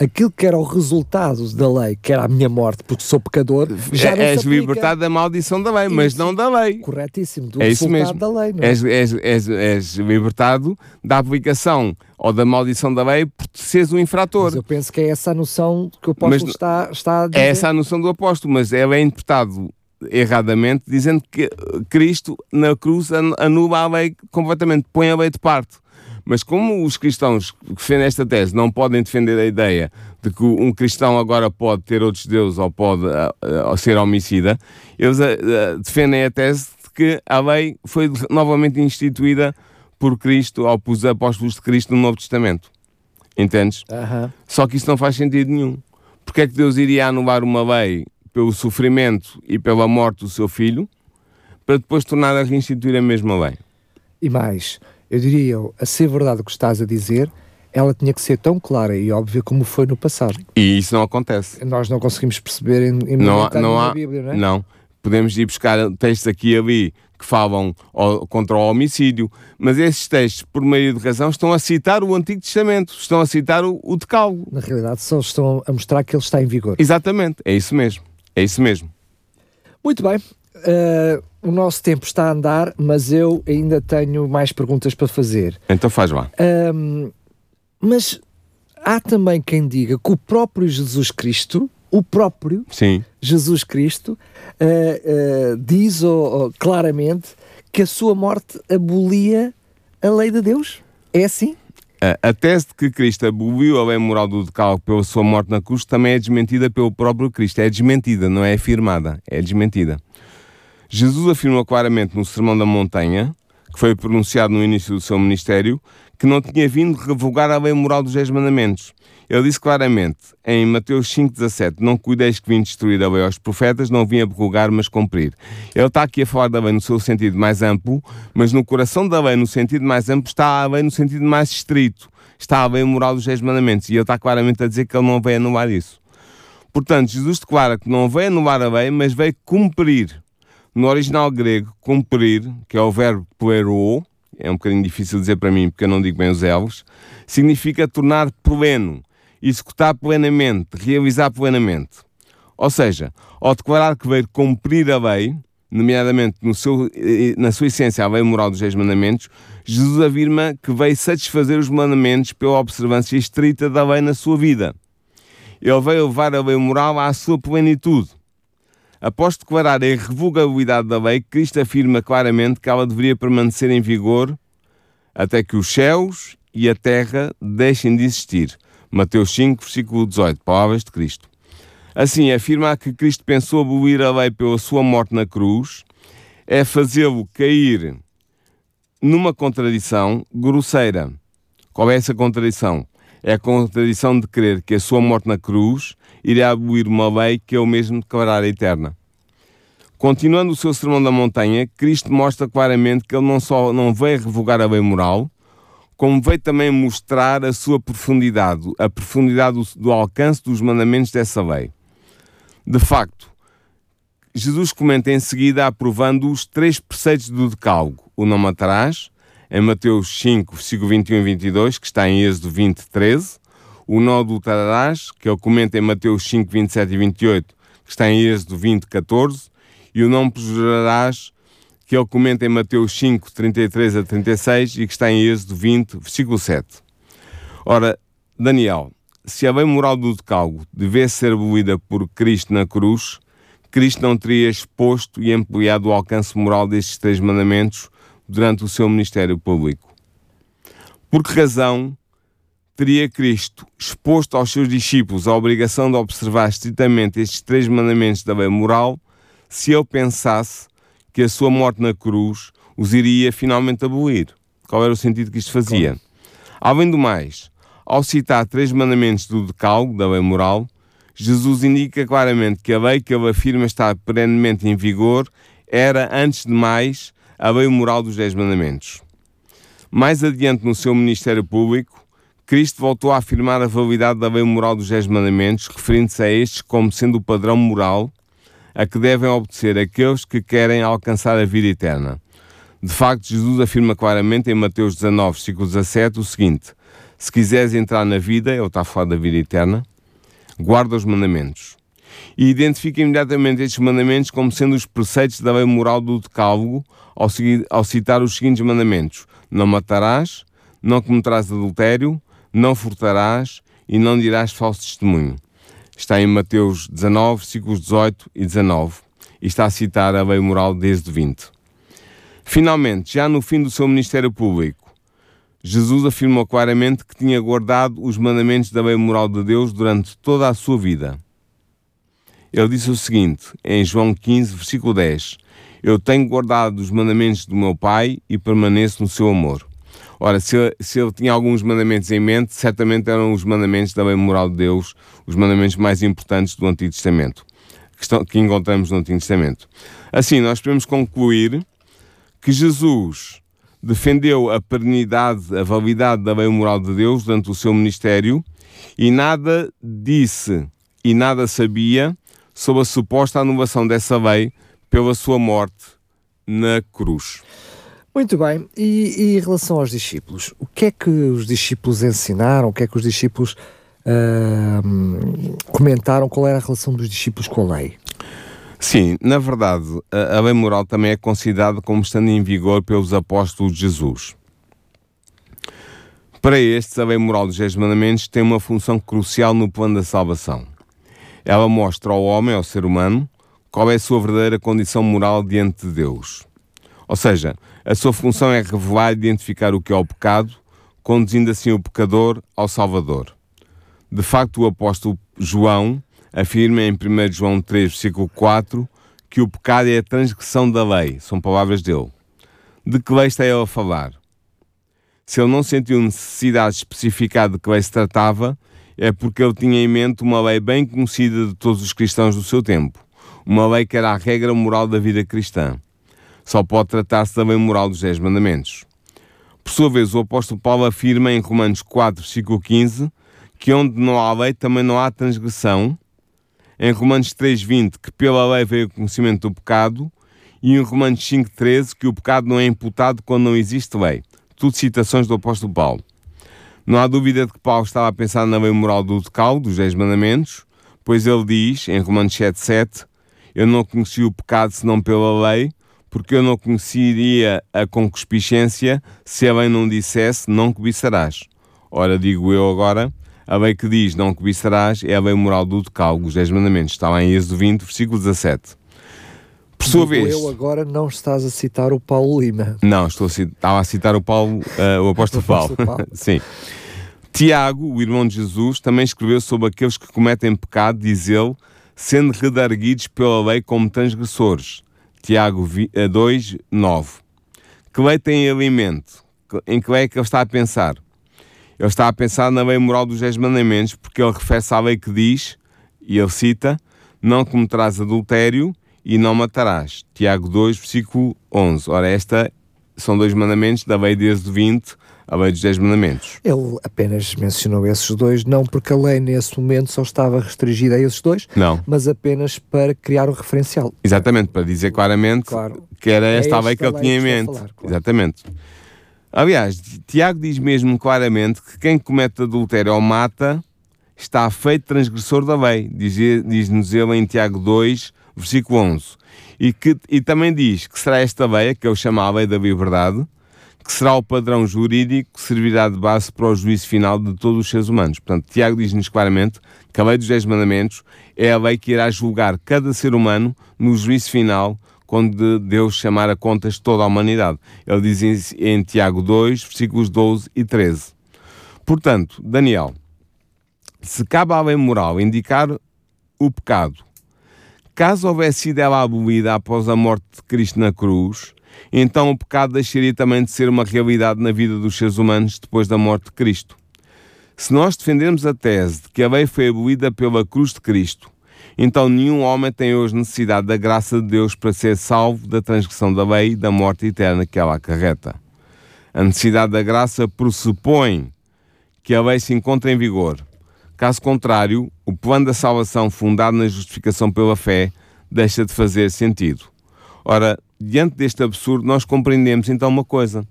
aquilo que era o resultado da lei, que era a minha morte, porque sou pecador, já não és libertado da maldição da lei, mas Isso. não da lei. Corretíssimo, do É isso resultado da lei. Não é? És, és, és, és libertado da aplicação ou da maldição da lei por seres um infrator. Mas eu penso que é essa a noção que o apóstolo Mas- está, está a dizer. É essa a noção do apóstolo, mas ele é interpretado erradamente, dizendo que Cristo na cruz an- anula a lei completamente, põe a lei de parte. Mas como os cristãos que defendem esta tese não podem defender a ideia de que um cristão agora pode ter outros deuses ou pode ah, ah, ser homicida, eles ah, defendem a tese de que a lei foi novamente instituída por Cristo ou pelos apóstolos de Cristo no Novo Testamento. Entendes? Aham. Só que isso não faz sentido nenhum. Porque é que Deus iria anular uma lei pelo sofrimento e pela morte do seu filho para depois tornar a reinstituir a mesma lei? E mais, eu diria, a ser verdade o que estás a dizer, ela tinha que ser tão clara e óbvia como foi no passado. E isso não acontece. Nós não conseguimos perceber em, em Não, há- não há. Bíblia, não é? Não. Podemos ir buscar textos aqui e ali que falam ao- contra o homicídio, mas esses textos, por meio de razão, estão a citar o Antigo Testamento, estão a citar o, o Decálogo. Na realidade, só estão a mostrar que ele está em vigor. Exatamente, é isso mesmo. É isso mesmo. Muito bem. Eh, o nosso tempo está a andar, mas eu ainda tenho mais perguntas para fazer. Então faz lá. Ahm, mas há também quem diga que o próprio Jesus Cristo, o próprio Sim. Jesus Cristo, eh, eh, diz oh, claramente que a sua morte abolia a lei de Deus. É assim? A- A tese de que Cristo aboliu a lei moral do decálogo pela sua morte na cruz também é desmentida pelo próprio Cristo. É desmentida, não é afirmada, é desmentida. Jesus afirmou claramente no Sermão da Montanha, que foi pronunciado no início do seu ministério, que não tinha vindo revogar a lei moral dos Dez Mandamentos. Ele disse claramente, em Mateus 5,17, não cuideis que vim destruir a lei aos profetas, não vim abrogar, mas cumprir. Ele está aqui a falar da lei no seu sentido mais amplo, mas no coração da lei, no sentido mais amplo, está a lei no sentido mais estrito. Está a lei moral dos Dez Mandamentos. E ele está claramente a dizer que ele não veio anular isso. Portanto, Jesus declara que não veio anular a lei, mas veio cumprir. No original grego, cumprir, que é o verbo plero, é um bocadinho difícil dizer para mim porque eu não digo bem os elvos, significa tornar pleno, executar plenamente, realizar plenamente. Ou seja, ao declarar que veio cumprir a lei, nomeadamente no seu, eh, na sua essência a lei moral dos Dez Mandamentos, Jesus afirma que veio satisfazer os mandamentos pela observância estrita da lei na sua vida. Ele veio levar a lei moral à sua plenitude. Após declarar a irrevogabilidade da lei, Cristo afirma claramente que ela deveria permanecer em vigor até que os céus e a terra deixem de existir. Mateus 5, versículo 18, palavras de Cristo. Assim, afirmar que Cristo pensou abolir a lei pela sua morte na cruz é fazê-lo cair numa contradição grosseira. Qual é essa contradição? É a contradição de crer que a sua morte na cruz irá abolir uma lei que ele mesmo declarara eterna. Continuando o seu sermão da montanha, Cristo mostra claramente que ele não só não veio revogar a lei moral, como veio também mostrar a sua profundidade, a profundidade do, do alcance dos mandamentos dessa lei. De facto, Jesus comenta em seguida aprovando os três preceitos do decálogo. O não matarás, em Mateus 5, versículo 21 e 22, que está em Êxodo 20, 13. O não adulterarás, que ele comenta em Mateus 5, 27 e 28, que está em Êxodo 20, 14. E o não perjurarás, que ele comenta em Mateus 5, 33 a 36 e que está em Êxodo 20, versículo 7. Ora, Daniel, se a lei moral do decálogo devesse ser abolida por Cristo na cruz, Cristo não teria exposto e ampliado o alcance moral destes três mandamentos durante o seu ministério público. Por que razão teria Cristo exposto aos seus discípulos a obrigação de observar estritamente estes três mandamentos da lei moral se ele pensasse que a sua morte na cruz os iria finalmente abolir? Qual era o sentido que isto fazia? Além do mais, ao citar três mandamentos do decálogo, da lei moral, Jesus indica claramente que a lei que ele afirma estar perenemente em vigor era, antes de mais, a lei moral dos Dez Mandamentos. Mais adiante no seu ministério público, Cristo voltou a afirmar a validade da lei moral dos Dez Mandamentos, referindo-se a estes como sendo o padrão moral a que devem obedecer aqueles que querem alcançar a vida eterna. De facto, Jesus afirma claramente em Mateus 19, versículo 17, o seguinte: Se quiseres entrar na vida, ele está a falar da vida eterna, guarda os mandamentos. E identifica imediatamente estes mandamentos como sendo os preceitos da lei moral do decálogo ao, ao citar os seguintes mandamentos: Não matarás, não cometerás adultério, não furtarás e não dirás falso testemunho. Está em Mateus 19, versículos 18 e 19 e está a citar a lei moral desde 20. Finalmente, já no fim do seu ministério público, Jesus afirmou claramente que tinha guardado os mandamentos da lei moral de Deus durante toda a sua vida. Ele disse o seguinte, em João 15, versículo 10: Eu tenho guardado os mandamentos do meu Pai e permaneço no seu amor. Ora, se se ele, tinha alguns mandamentos em mente, certamente eram os mandamentos da lei moral de Deus, os mandamentos mais importantes do Antigo Testamento, que, estão, que encontramos no Antigo Testamento. Assim, nós podemos concluir que Jesus defendeu a pernidade, a validade da lei moral de Deus durante o seu ministério e nada disse e nada sabia sobre a suposta anulação dessa lei pela sua morte na cruz. Muito bem, e, e, em relação aos discípulos, o que é que os discípulos ensinaram, o que é que os discípulos uh, comentaram, qual era a relação dos discípulos com a lei? Sim, na verdade, a, a lei moral também é considerada como estando em vigor pelos apóstolos de Jesus. Para estes, a lei moral dos Dez Mandamentos tem uma função crucial no plano da salvação. Ela mostra ao homem, ao ser humano, qual é a sua verdadeira condição moral diante de Deus. Ou seja, a sua função é revelar e identificar o que é o pecado, conduzindo assim o pecador ao Salvador. De facto, o apóstolo João afirma em 1 João 3, versículo 4, que o pecado é a transgressão da lei. São palavras dele. De que lei está ele a falar? Se ele não sentiu necessidade de especificar de que lei se tratava, é porque ele tinha em mente uma lei bem conhecida de todos os cristãos do seu tempo. Uma lei que era a regra moral da vida cristã. Só pode tratar-se da lei moral dos Dez Mandamentos. Por sua vez, o apóstolo Paulo afirma em Romanos 4, versículo 15, que onde não há lei também não há transgressão, em Romanos 3,20 que pela lei veio o conhecimento do pecado, e em Romanos 5,13 que o pecado não é imputado quando não existe lei. Tudo citações do apóstolo Paulo. Não há dúvida de que Paulo estava a pensar na lei moral do decalo, dos Dez Mandamentos, pois ele diz, em Romanos 7,7, Eu não conheci o pecado senão pela lei, porque eu não conheceria a concupiscência se a lei não dissesse, não cobiçarás. Ora, digo eu agora, a lei que diz não cobiçarás é a lei moral do decálogo, os 10 mandamentos. Está lá em Êxodo 20, versículo 17. Por sua vez... Eu agora não estás a citar o Paulo Lima. Não, estou a citar, estava a citar o Paulo, uh, o apóstolo Paulo. Paulo. Sim. Tiago, o irmão de Jesus, também escreveu sobre aqueles que cometem pecado, diz ele, sendo redarguidos pela lei como transgressores. Tiago 2, 9. Eh, que lei tem mente? Em que lei é que ele está a pensar? Ele está a pensar na lei moral dos Dez Mandamentos, porque ele refere-se à lei que diz, e ele cita, não cometerás adultério e não matarás. Tiago 2, versículo 11. Ora, esta são dois mandamentos da lei desde 20, a lei dos 10 mandamentos. Ele apenas mencionou esses dois, não porque a lei nesse momento só estava restringida a esses dois, não. mas apenas para criar um referencial. Exatamente, para dizer claramente claro. que era esta, é esta a lei que ele tinha em mente. Falar, claro. Exatamente. Aliás, Tiago diz mesmo claramente que quem comete adultério ou mata está feito transgressor da lei, diz-nos ele em Tiago 2, versículo 11. E, que, e também diz que será esta lei, que eu chamo a lei da liberdade, que será o padrão jurídico que servirá de base para o juízo final de todos os seres humanos. Portanto, Tiago diz-nos claramente que a lei dos Dez Mandamentos é a lei que irá julgar cada ser humano no juízo final quando Deus chamar a contas toda a humanidade. Ele diz em Tiago 2, versículos 12 e 13. Portanto, Daniel, se cabe à lei moral indicar o pecado, caso houvesse sido ela abolida após a morte de Cristo na cruz, então o pecado deixaria também de ser uma realidade na vida dos seres humanos depois da morte de Cristo. Se nós defendermos a tese de que a lei foi abolida pela cruz de Cristo então nenhum homem tem hoje necessidade da graça de Deus para ser salvo da transgressão da lei e da morte eterna que ela acarreta. A necessidade da graça pressupõe que a lei se encontra em vigor. Caso contrário, o plano da salvação fundado na justificação pela fé deixa de fazer sentido. Ora, diante deste absurdo, nós compreendemos então uma coisa.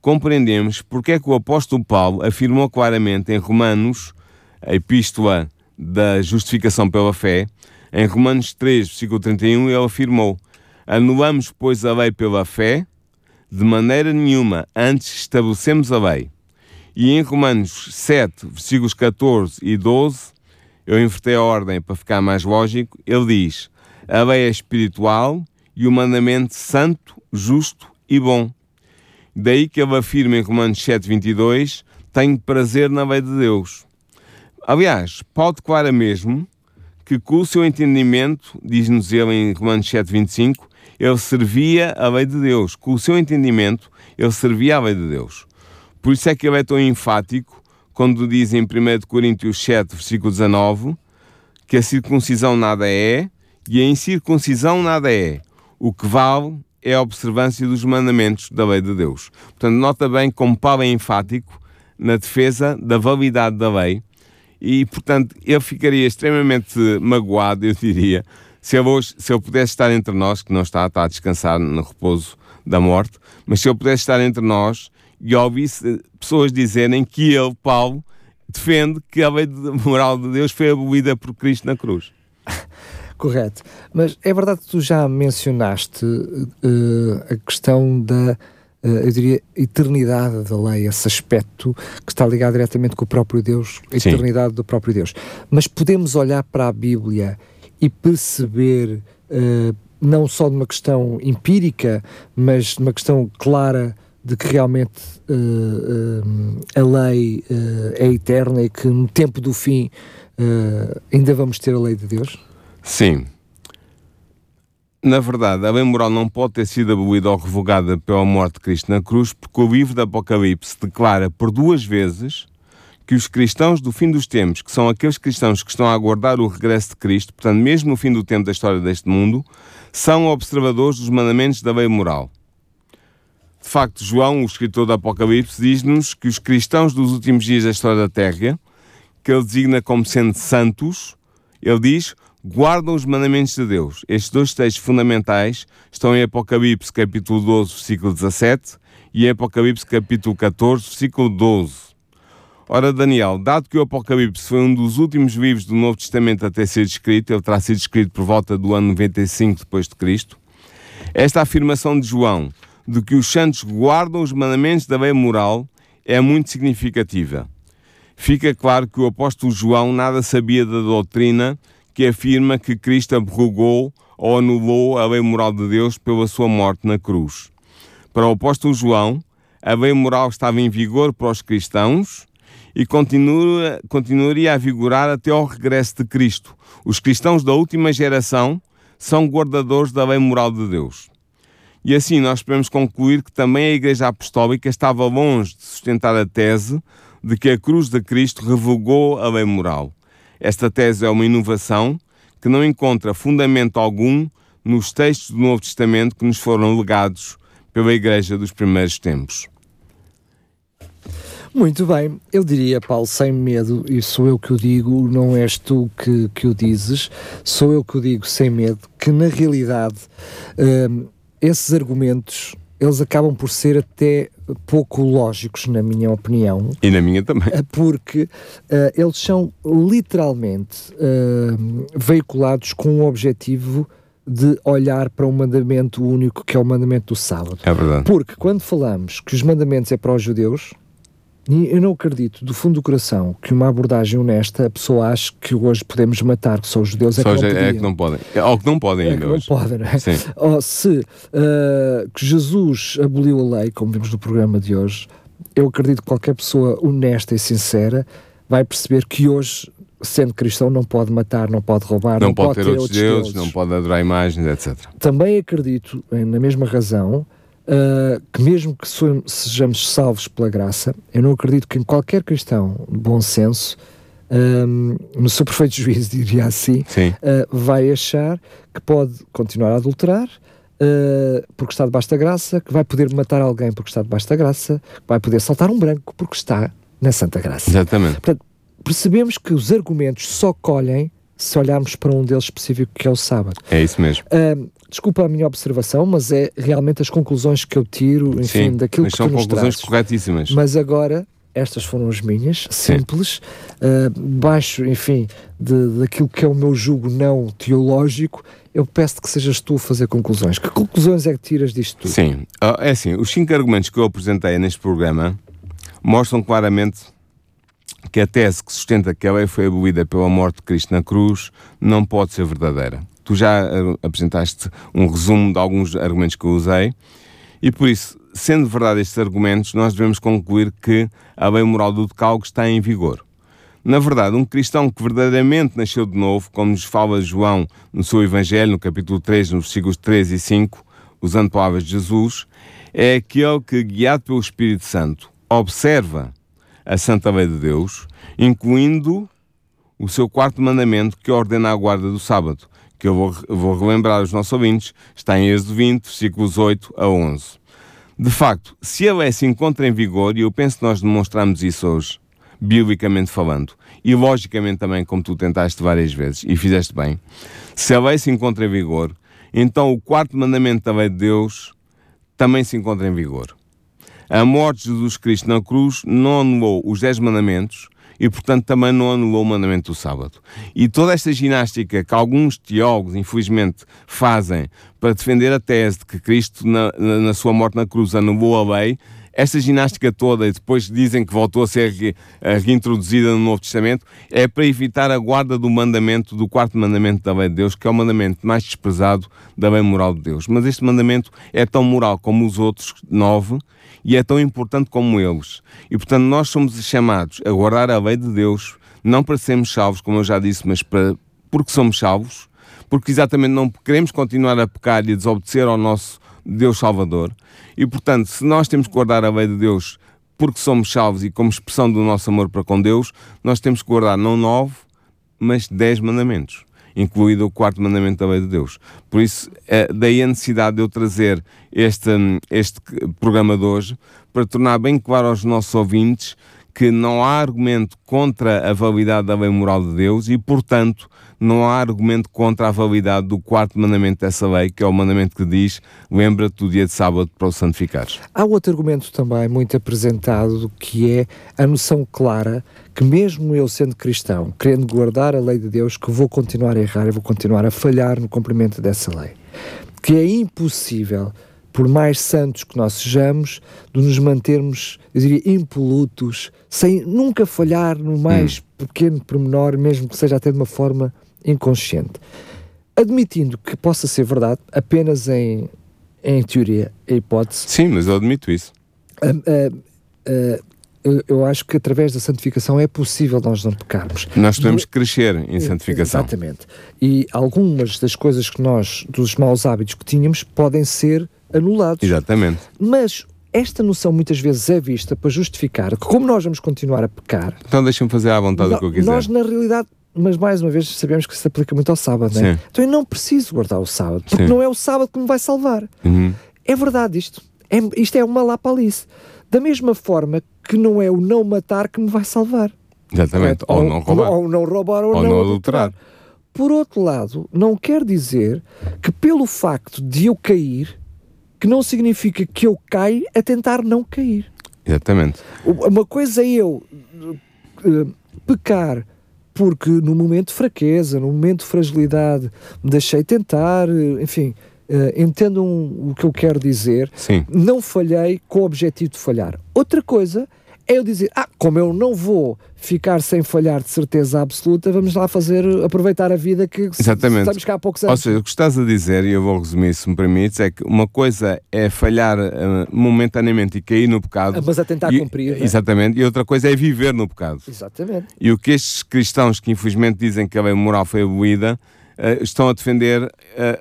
compreendemos porque é que o apóstolo Paulo afirmou claramente em Romanos, a epístola da justificação pela fé, em Romanos 3, versículo 31, ele afirmou: Anulamos, pois, a lei pela fé, de maneira nenhuma, antes estabelecemos a lei. E em Romanos 7, versículos 14 e 12, eu invertei a ordem para ficar mais lógico, ele diz: A lei é espiritual e o mandamento santo, justo e bom. Daí que ele afirma em Romanos 7, 22, tenho prazer na lei de Deus. Aliás, Paulo declara mesmo que com o seu entendimento, diz-nos ele em Romanos 7, 25, ele servia a lei de Deus. Com o seu entendimento, ele servia a lei de Deus. Por isso é que ele é tão enfático quando diz em 1 Coríntios 7, versículo 19, que a circuncisão nada é e a incircuncisão nada é. O que vale é a observância dos mandamentos da lei de Deus. Portanto, nota bem como Paulo é enfático na defesa da validade da lei e, portanto, eu ficaria extremamente magoado, eu diria, se ele, hoje, se pudesse estar entre nós, que não está, está a descansar no repouso da morte, mas se ele pudesse estar entre nós e ouvisse pessoas dizerem que ele, Paulo, defende que a lei moral de Deus foi abolida por Cristo na cruz. Correto. Mas é verdade que tu já mencionaste uh, a questão da, uh, eu diria, eternidade da lei, esse aspecto que está ligado diretamente com o próprio Deus, a Sim. eternidade do próprio Deus. Mas podemos olhar para a Bíblia e perceber, uh, não só de uma questão empírica, mas de uma questão clara de que realmente a lei é eterna e que no tempo do fim ainda vamos ter a lei de Deus? Sim. Na verdade, a lei moral não pode ter sido abolida ou revogada pela morte de Cristo na cruz, porque o livro do Apocalipse declara por duas vezes que os cristãos do fim dos tempos, que são aqueles cristãos que estão a aguardar o regresso de Cristo, portanto, mesmo no fim do tempo da história deste mundo, são observadores dos mandamentos da lei moral. De facto, João, o escritor do Apocalipse, diz-nos que os cristãos dos últimos dias da história da Terra, que ele designa como sendo santos, ele diz, guardam os mandamentos de Deus. Estes dois textos fundamentais estão em Apocalipse capítulo 12, versículo 17 e em Apocalipse capítulo 14, versículo 12. Ora, Daniel, dado que o Apocalipse foi um dos últimos livros do Novo Testamento a ter sido escrito, ele terá sido escrito por volta do ano 95 depois de Cristo, esta afirmação de João de que os santos guardam os mandamentos da lei moral é muito significativa. Fica claro que o apóstolo João nada sabia da doutrina que afirma que Cristo abrogou ou anulou a lei moral de Deus pela sua morte na cruz. Para o apóstolo João, a lei moral estava em vigor para os cristãos e continua, continuaria a vigorar até ao regresso de Cristo. Os cristãos da última geração são guardadores da lei moral de Deus. E assim nós podemos concluir que também a Igreja Apostólica estava longe de sustentar a tese de que a cruz de Cristo revogou a lei moral. Esta tese é uma inovação que não encontra fundamento algum nos textos do Novo Testamento que nos foram legados pela Igreja dos primeiros tempos. Muito bem, eu diria, Paulo, sem medo, e sou eu que o digo, não és tu que, que o dizes, sou eu que o digo sem medo, que na realidade hum, esses argumentos eles acabam por ser até pouco lógicos, na minha opinião. E na minha também. Eh, porque uh, eles são literalmente uh, veiculados com o objetivo de olhar para um mandamento único que é o mandamento do sábado. É verdade. Porque quando falamos que os mandamentos é para os judeus, eu não acredito, do fundo do coração, que uma abordagem honesta a pessoa acha que hoje podemos matar, que são os judeus, é, que, não é que não podem. É, ou que não podem é ainda. Que não podem, não é? Sim. Ou se uh, que Jesus aboliu a lei, como vimos no programa de hoje, eu acredito que qualquer pessoa honesta e sincera vai perceber que hoje sendo cristão, não pode matar, não pode roubar, não, não pode, pode ter, outros deuses, deuses, não pode adorar imagens, etc. Também acredito, na mesma razão, uh, que mesmo que sejamos salvos pela graça, eu não acredito que em qualquer cristão de bom senso, um, no seu perfeito juízo, diria assim, uh, vai achar que pode continuar a adulterar, uh, porque está debaixo da graça, que vai poder matar alguém porque está debaixo da graça, que vai poder saltar um branco porque está na Santa Graça. Exatamente. Portanto, percebemos que os argumentos só colhem se olharmos para um deles específico que é o sábado. É isso mesmo. Uh, desculpa a minha observação, mas é realmente as conclusões que eu tiro, enfim, Sim, daquilo mas que são tu nos conclusões trazes. corretíssimas. Mas agora, estas foram as minhas, simples, uh, baixo, enfim, de, daquilo que é o meu jugo não teológico, eu peço que sejas tu a fazer conclusões. Que conclusões é que tiras disto tudo? Sim, Ah, é assim, os cinco argumentos que eu apresentei neste programa mostram claramente que a tese que sustenta que a lei foi abolida pela morte de Cristo na cruz não pode ser verdadeira. Tu já ah, apresentaste um resumo de alguns argumentos que eu usei e por isso, sendo verdade estes argumentos, nós devemos concluir que a lei moral do decálogo está em vigor. Na verdade, um cristão que verdadeiramente nasceu de novo, como nos fala João no seu Evangelho, no capítulo 3, nos versículos 3 e 5, usando palavras de Jesus, é aquele que, guiado pelo Espírito Santo, observa a santa lei de Deus, incluindo o seu quarto mandamento que ordena a guarda do sábado, que eu vou, vou relembrar aos nossos ouvintes, está em Êxodo 20, versículos 8 a 11. De facto, se a lei se encontra em vigor, e eu penso que nós demonstramos isso hoje, biblicamente falando, e logicamente também, como tu tentaste várias vezes, e fizeste bem, se a lei se encontra em vigor, então o quarto mandamento da lei de Deus também se encontra em vigor. A morte de Jesus Cristo na cruz não anulou os dez mandamentos e, portanto, também não anulou o mandamento do sábado. E toda esta ginástica que alguns teólogos, infelizmente, fazem para defender a tese de que Cristo, na, na, sua morte na cruz, anulou a lei, esta ginástica toda, e depois dizem que voltou a ser re- reintroduzida no Novo Testamento, é para evitar a guarda do mandamento, do quarto mandamento da lei de Deus, que é o mandamento mais desprezado da lei moral de Deus. Mas este mandamento é tão moral como os outros nove e é tão importante como eles. E portanto, nós somos chamados a guardar a lei de Deus, não para sermos salvos, como eu já disse, mas para, porque somos salvos, porque exatamente não queremos continuar a pecar e a desobedecer ao nosso Deus Salvador. E portanto, se nós temos que guardar a lei de Deus porque somos salvos e como expressão do nosso amor para com Deus, nós temos que guardar não nove, mas dez mandamentos, incluído o quarto mandamento da lei de Deus. Por isso, é daí a necessidade de eu trazer este, hum, este programa de hoje para tornar bem claro aos nossos ouvintes que não há argumento contra a validade da lei moral de Deus e, portanto, não há argumento contra a validade do quarto mandamento dessa lei, que é o mandamento que diz: lembra-te do dia de sábado para o santificares. Há outro argumento também muito apresentado que é a noção clara que mesmo eu sendo cristão, querendo guardar a lei de Deus, que vou continuar a errar e vou continuar a falhar no cumprimento dessa lei. Que é impossível, por mais santos que nós sejamos, de nos mantermos, eu diria, impolutos, sem nunca falhar no mais pequeno pormenor, mesmo que seja até de uma forma inconsciente. Admitindo que possa ser verdade, apenas em, em teoria, a hipótese, Sim, mas eu admito isso. ah, ah, ah, eu, eu acho que através da santificação é possível nós não pecarmos. Nós podemos crescer em santificação. Exatamente. E algumas das coisas que nós, dos maus hábitos que tínhamos, podem ser anulados. Exatamente. Mas esta noção muitas vezes é vista para justificar que, como nós vamos continuar a pecar, Então deixa-me fazer à vontade o que eu quiser. nós na realidade, mas mais uma vez sabemos que se aplica muito ao sábado, é? Então eu não preciso guardar o sábado, porque Sim. não é o sábado que me vai salvar. Uhum. É verdade isto. É, isto é uma lapalice. Da mesma forma que não é o não matar que me vai salvar. Exatamente. correto? Ou não roubar. Ou não roubar ou, Ou não, não adulterar. adulterar. Por outro lado, não quer dizer que pelo facto de eu cair, que não significa que eu caio a tentar não cair. Exatamente. Uma coisa é eu eh, pecar porque no momento de fraqueza, no momento de fragilidade, me deixei tentar, eh, enfim, eh, entendam o que eu quero dizer, Sim. não falhei com o objetivo de falhar. Outra coisa é eu dizer, ah, como eu não vou ficar sem falhar de certeza absoluta, vamos lá fazer, aproveitar a vida que Exatamente. estamos cá há poucos Ou anos. seja, o que estás a dizer, e eu vou resumir se me permites, é que uma coisa é falhar eh, momentaneamente e cair no pecado. Mas a tentar e- cumprir, é? Exatamente. E outra coisa é viver no pecado. Exatamente. E o que estes cristãos que infelizmente dizem que a lei moral foi abolida eh, estão a defender eh,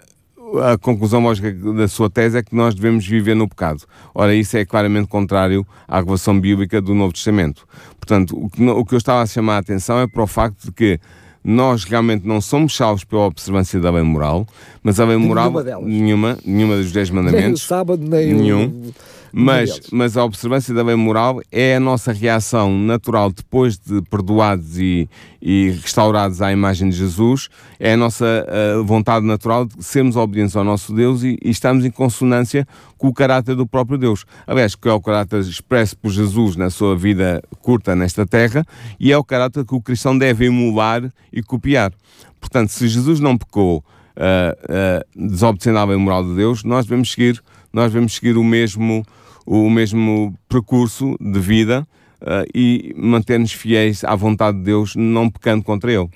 a conclusão lógica da sua tese é que nós devemos viver no pecado. Ora, isso é claramente contrário à revelação bíblica do Novo Testamento. Portanto, o que, o que eu estava a chamar a atenção é para o facto de que nós realmente não somos salvos pela observância da lei moral, mas a lei moral nenhuma delas. nenhuma, nenhuma dos dez Nem o mandamentos, sábado, nem Nenhum. o, Mas, mas a observância da lei moral é a nossa reação natural depois de perdoados e, e restaurados à imagem de Jesus, é a nossa uh, vontade natural de sermos obedientes ao nosso Deus e, e estamos em consonância com o caráter do próprio Deus. Aliás, que é o caráter expresso por Jesus na sua vida curta nesta terra e é o caráter que o cristão deve emular e copiar. Portanto, se Jesus não pecou uh, uh, desobedecendo à lei moral de Deus, nós devemos seguir, nós devemos seguir o mesmo, o mesmo percurso de vida uh, e manter-nos fiéis à vontade de Deus, não pecando contra Ele.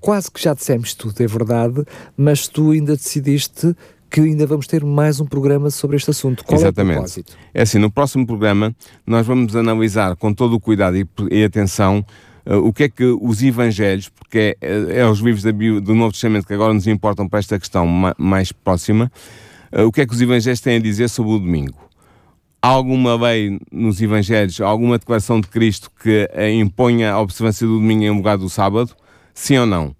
Quase que já dissemos tudo, é verdade, mas tu ainda decidiste que ainda vamos ter mais um programa sobre este assunto. Qual Exatamente. é o propósito? É assim, no próximo programa nós vamos analisar com todo o cuidado e, e atenção uh, o que é que os evangelhos, porque é, é os livros do Novo Testamento que agora nos importam para esta questão ma mais próxima, uh, o que é que os evangelhos têm a dizer sobre o domingo. Há alguma lei nos evangelhos, alguma declaração de Cristo que uh, imponha a observância do domingo em lugar do sábado? Sim ou não?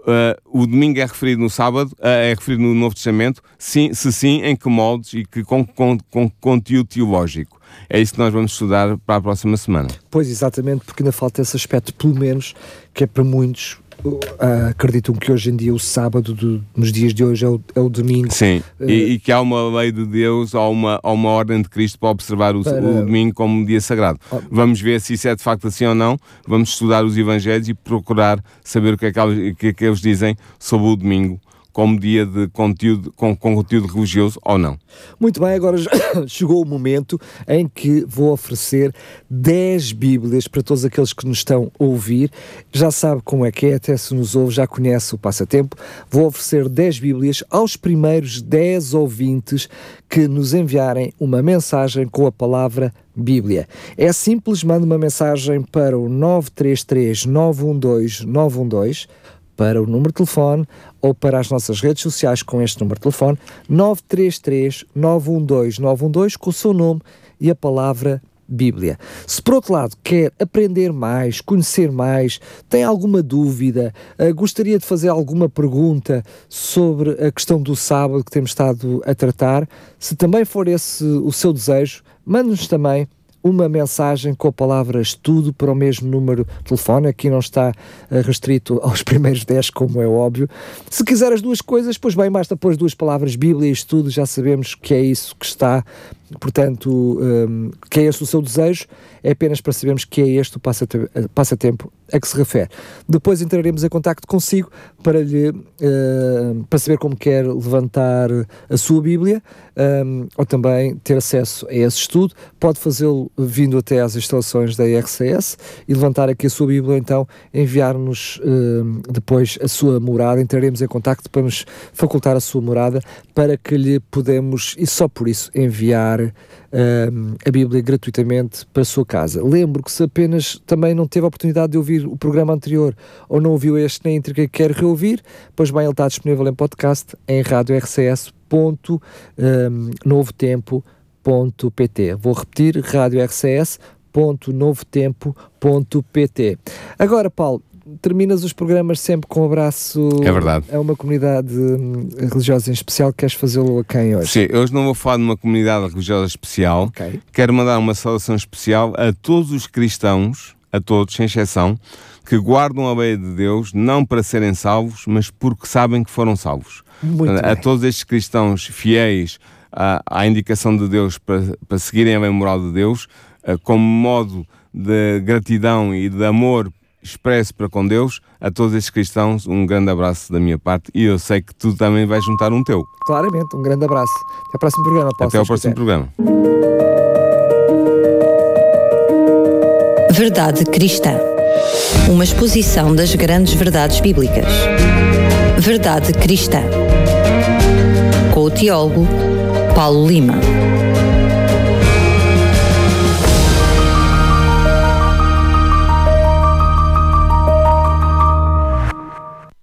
Uh, o domingo é referido no sábado, uh, é referido no Novo Testamento, sim, se sim, em que moldes e que com, com, com conteúdo teológico. É isso que nós vamos estudar para a próxima semana. Pois, exatamente, porque ainda falta esse aspecto, pelo menos, que é para muitos acreditam que hoje em dia o sábado, do, nos dias de hoje, é o, é o domingo. Sim, uh, e, e, que há uma lei de Deus ou uma, ou uma ordem de Cristo para observar o, para... o domingo como um dia sagrado. Oh. Vamos ver se isso é de facto assim ou não. Vamos estudar os evangelhos e procurar saber o que é que, que, é que eles dizem sobre o domingo como dia de conteúdo, com, com conteúdo religioso ou não. Muito bem, agora chegou o momento em que vou oferecer 10 Bíblias para todos aqueles que nos estão a ouvir. Já sabe como é que é, até se nos ouve, já conhece o passatempo. Vou oferecer 10 Bíblias aos primeiros 10 ouvintes que nos enviarem uma mensagem com a palavra Bíblia. É simples, manda uma mensagem para o 933 912 912 para o número de telefone ou para as nossas redes sociais com este número de telefone 933 912 912 com o seu nome e a palavra Bíblia. Se por outro lado quer aprender mais, conhecer mais, tem alguma dúvida, uh, gostaria de fazer alguma pergunta sobre a questão do sábado que temos estado a tratar, se também for esse o seu desejo, mande-nos também uma mensagem com a palavra estudo para o mesmo número de telefone. Aqui não está uh, restrito aos primeiros 10, como é óbvio. Se quiser as duas coisas, pois bem, basta pôr as duas palavras Bíblia e estudo, já sabemos que é isso que está portanto, um, que é este o seu desejo, é apenas para sabermos que é este o passatempo a que se refere. Depois entraremos em contacto consigo para, lhe, uh, para saber como quer levantar a sua Bíblia um, ou também ter acesso a esse estudo. Pode fazê-lo vindo até às instalações da IRCS e levantar aqui a sua Bíblia, então enviar-nos uh, depois a sua morada. Entraremos em contacto para nos facultar a sua morada para que lhe podemos, e só por isso, enviar uh, a Bíblia gratuitamente para a sua casa. Lembro que se apenas também não teve a oportunidade de ouvir o programa anterior ou não ouviu este nem entre que quer reouvir, pois bem, ele está disponível em podcast em radiorcs.novotempo.pt. Vou repetir, radiorcs.novotempo.pt. Agora, Paulo, terminas os programas sempre com um abraço é verdade. a uma comunidade hum, religiosa em especial. Queres fazê-lo a quem hoje? Sim, hoje não vou falar de uma comunidade religiosa especial. Okay. Quero mandar uma saudação especial a todos os cristãos, a todos, sem exceção, que guardam a lei de Deus não para serem salvos, mas porque sabem que foram salvos. Muito a, a todos estes cristãos fiéis à, à indicação de Deus para, para seguirem a lei moral de Deus, uh, como modo de gratidão e de amor expresso para com Deus, a todos estes cristãos, um grande abraço da minha parte e eu sei que tu também vais juntar um teu. Claramente, um grande abraço. Até ao próximo programa, Paulo. Até ao próximo programa. Verdade Cristã. Uma exposição das grandes verdades bíblicas. Verdade Cristã. Com o teólogo Paulo Lima.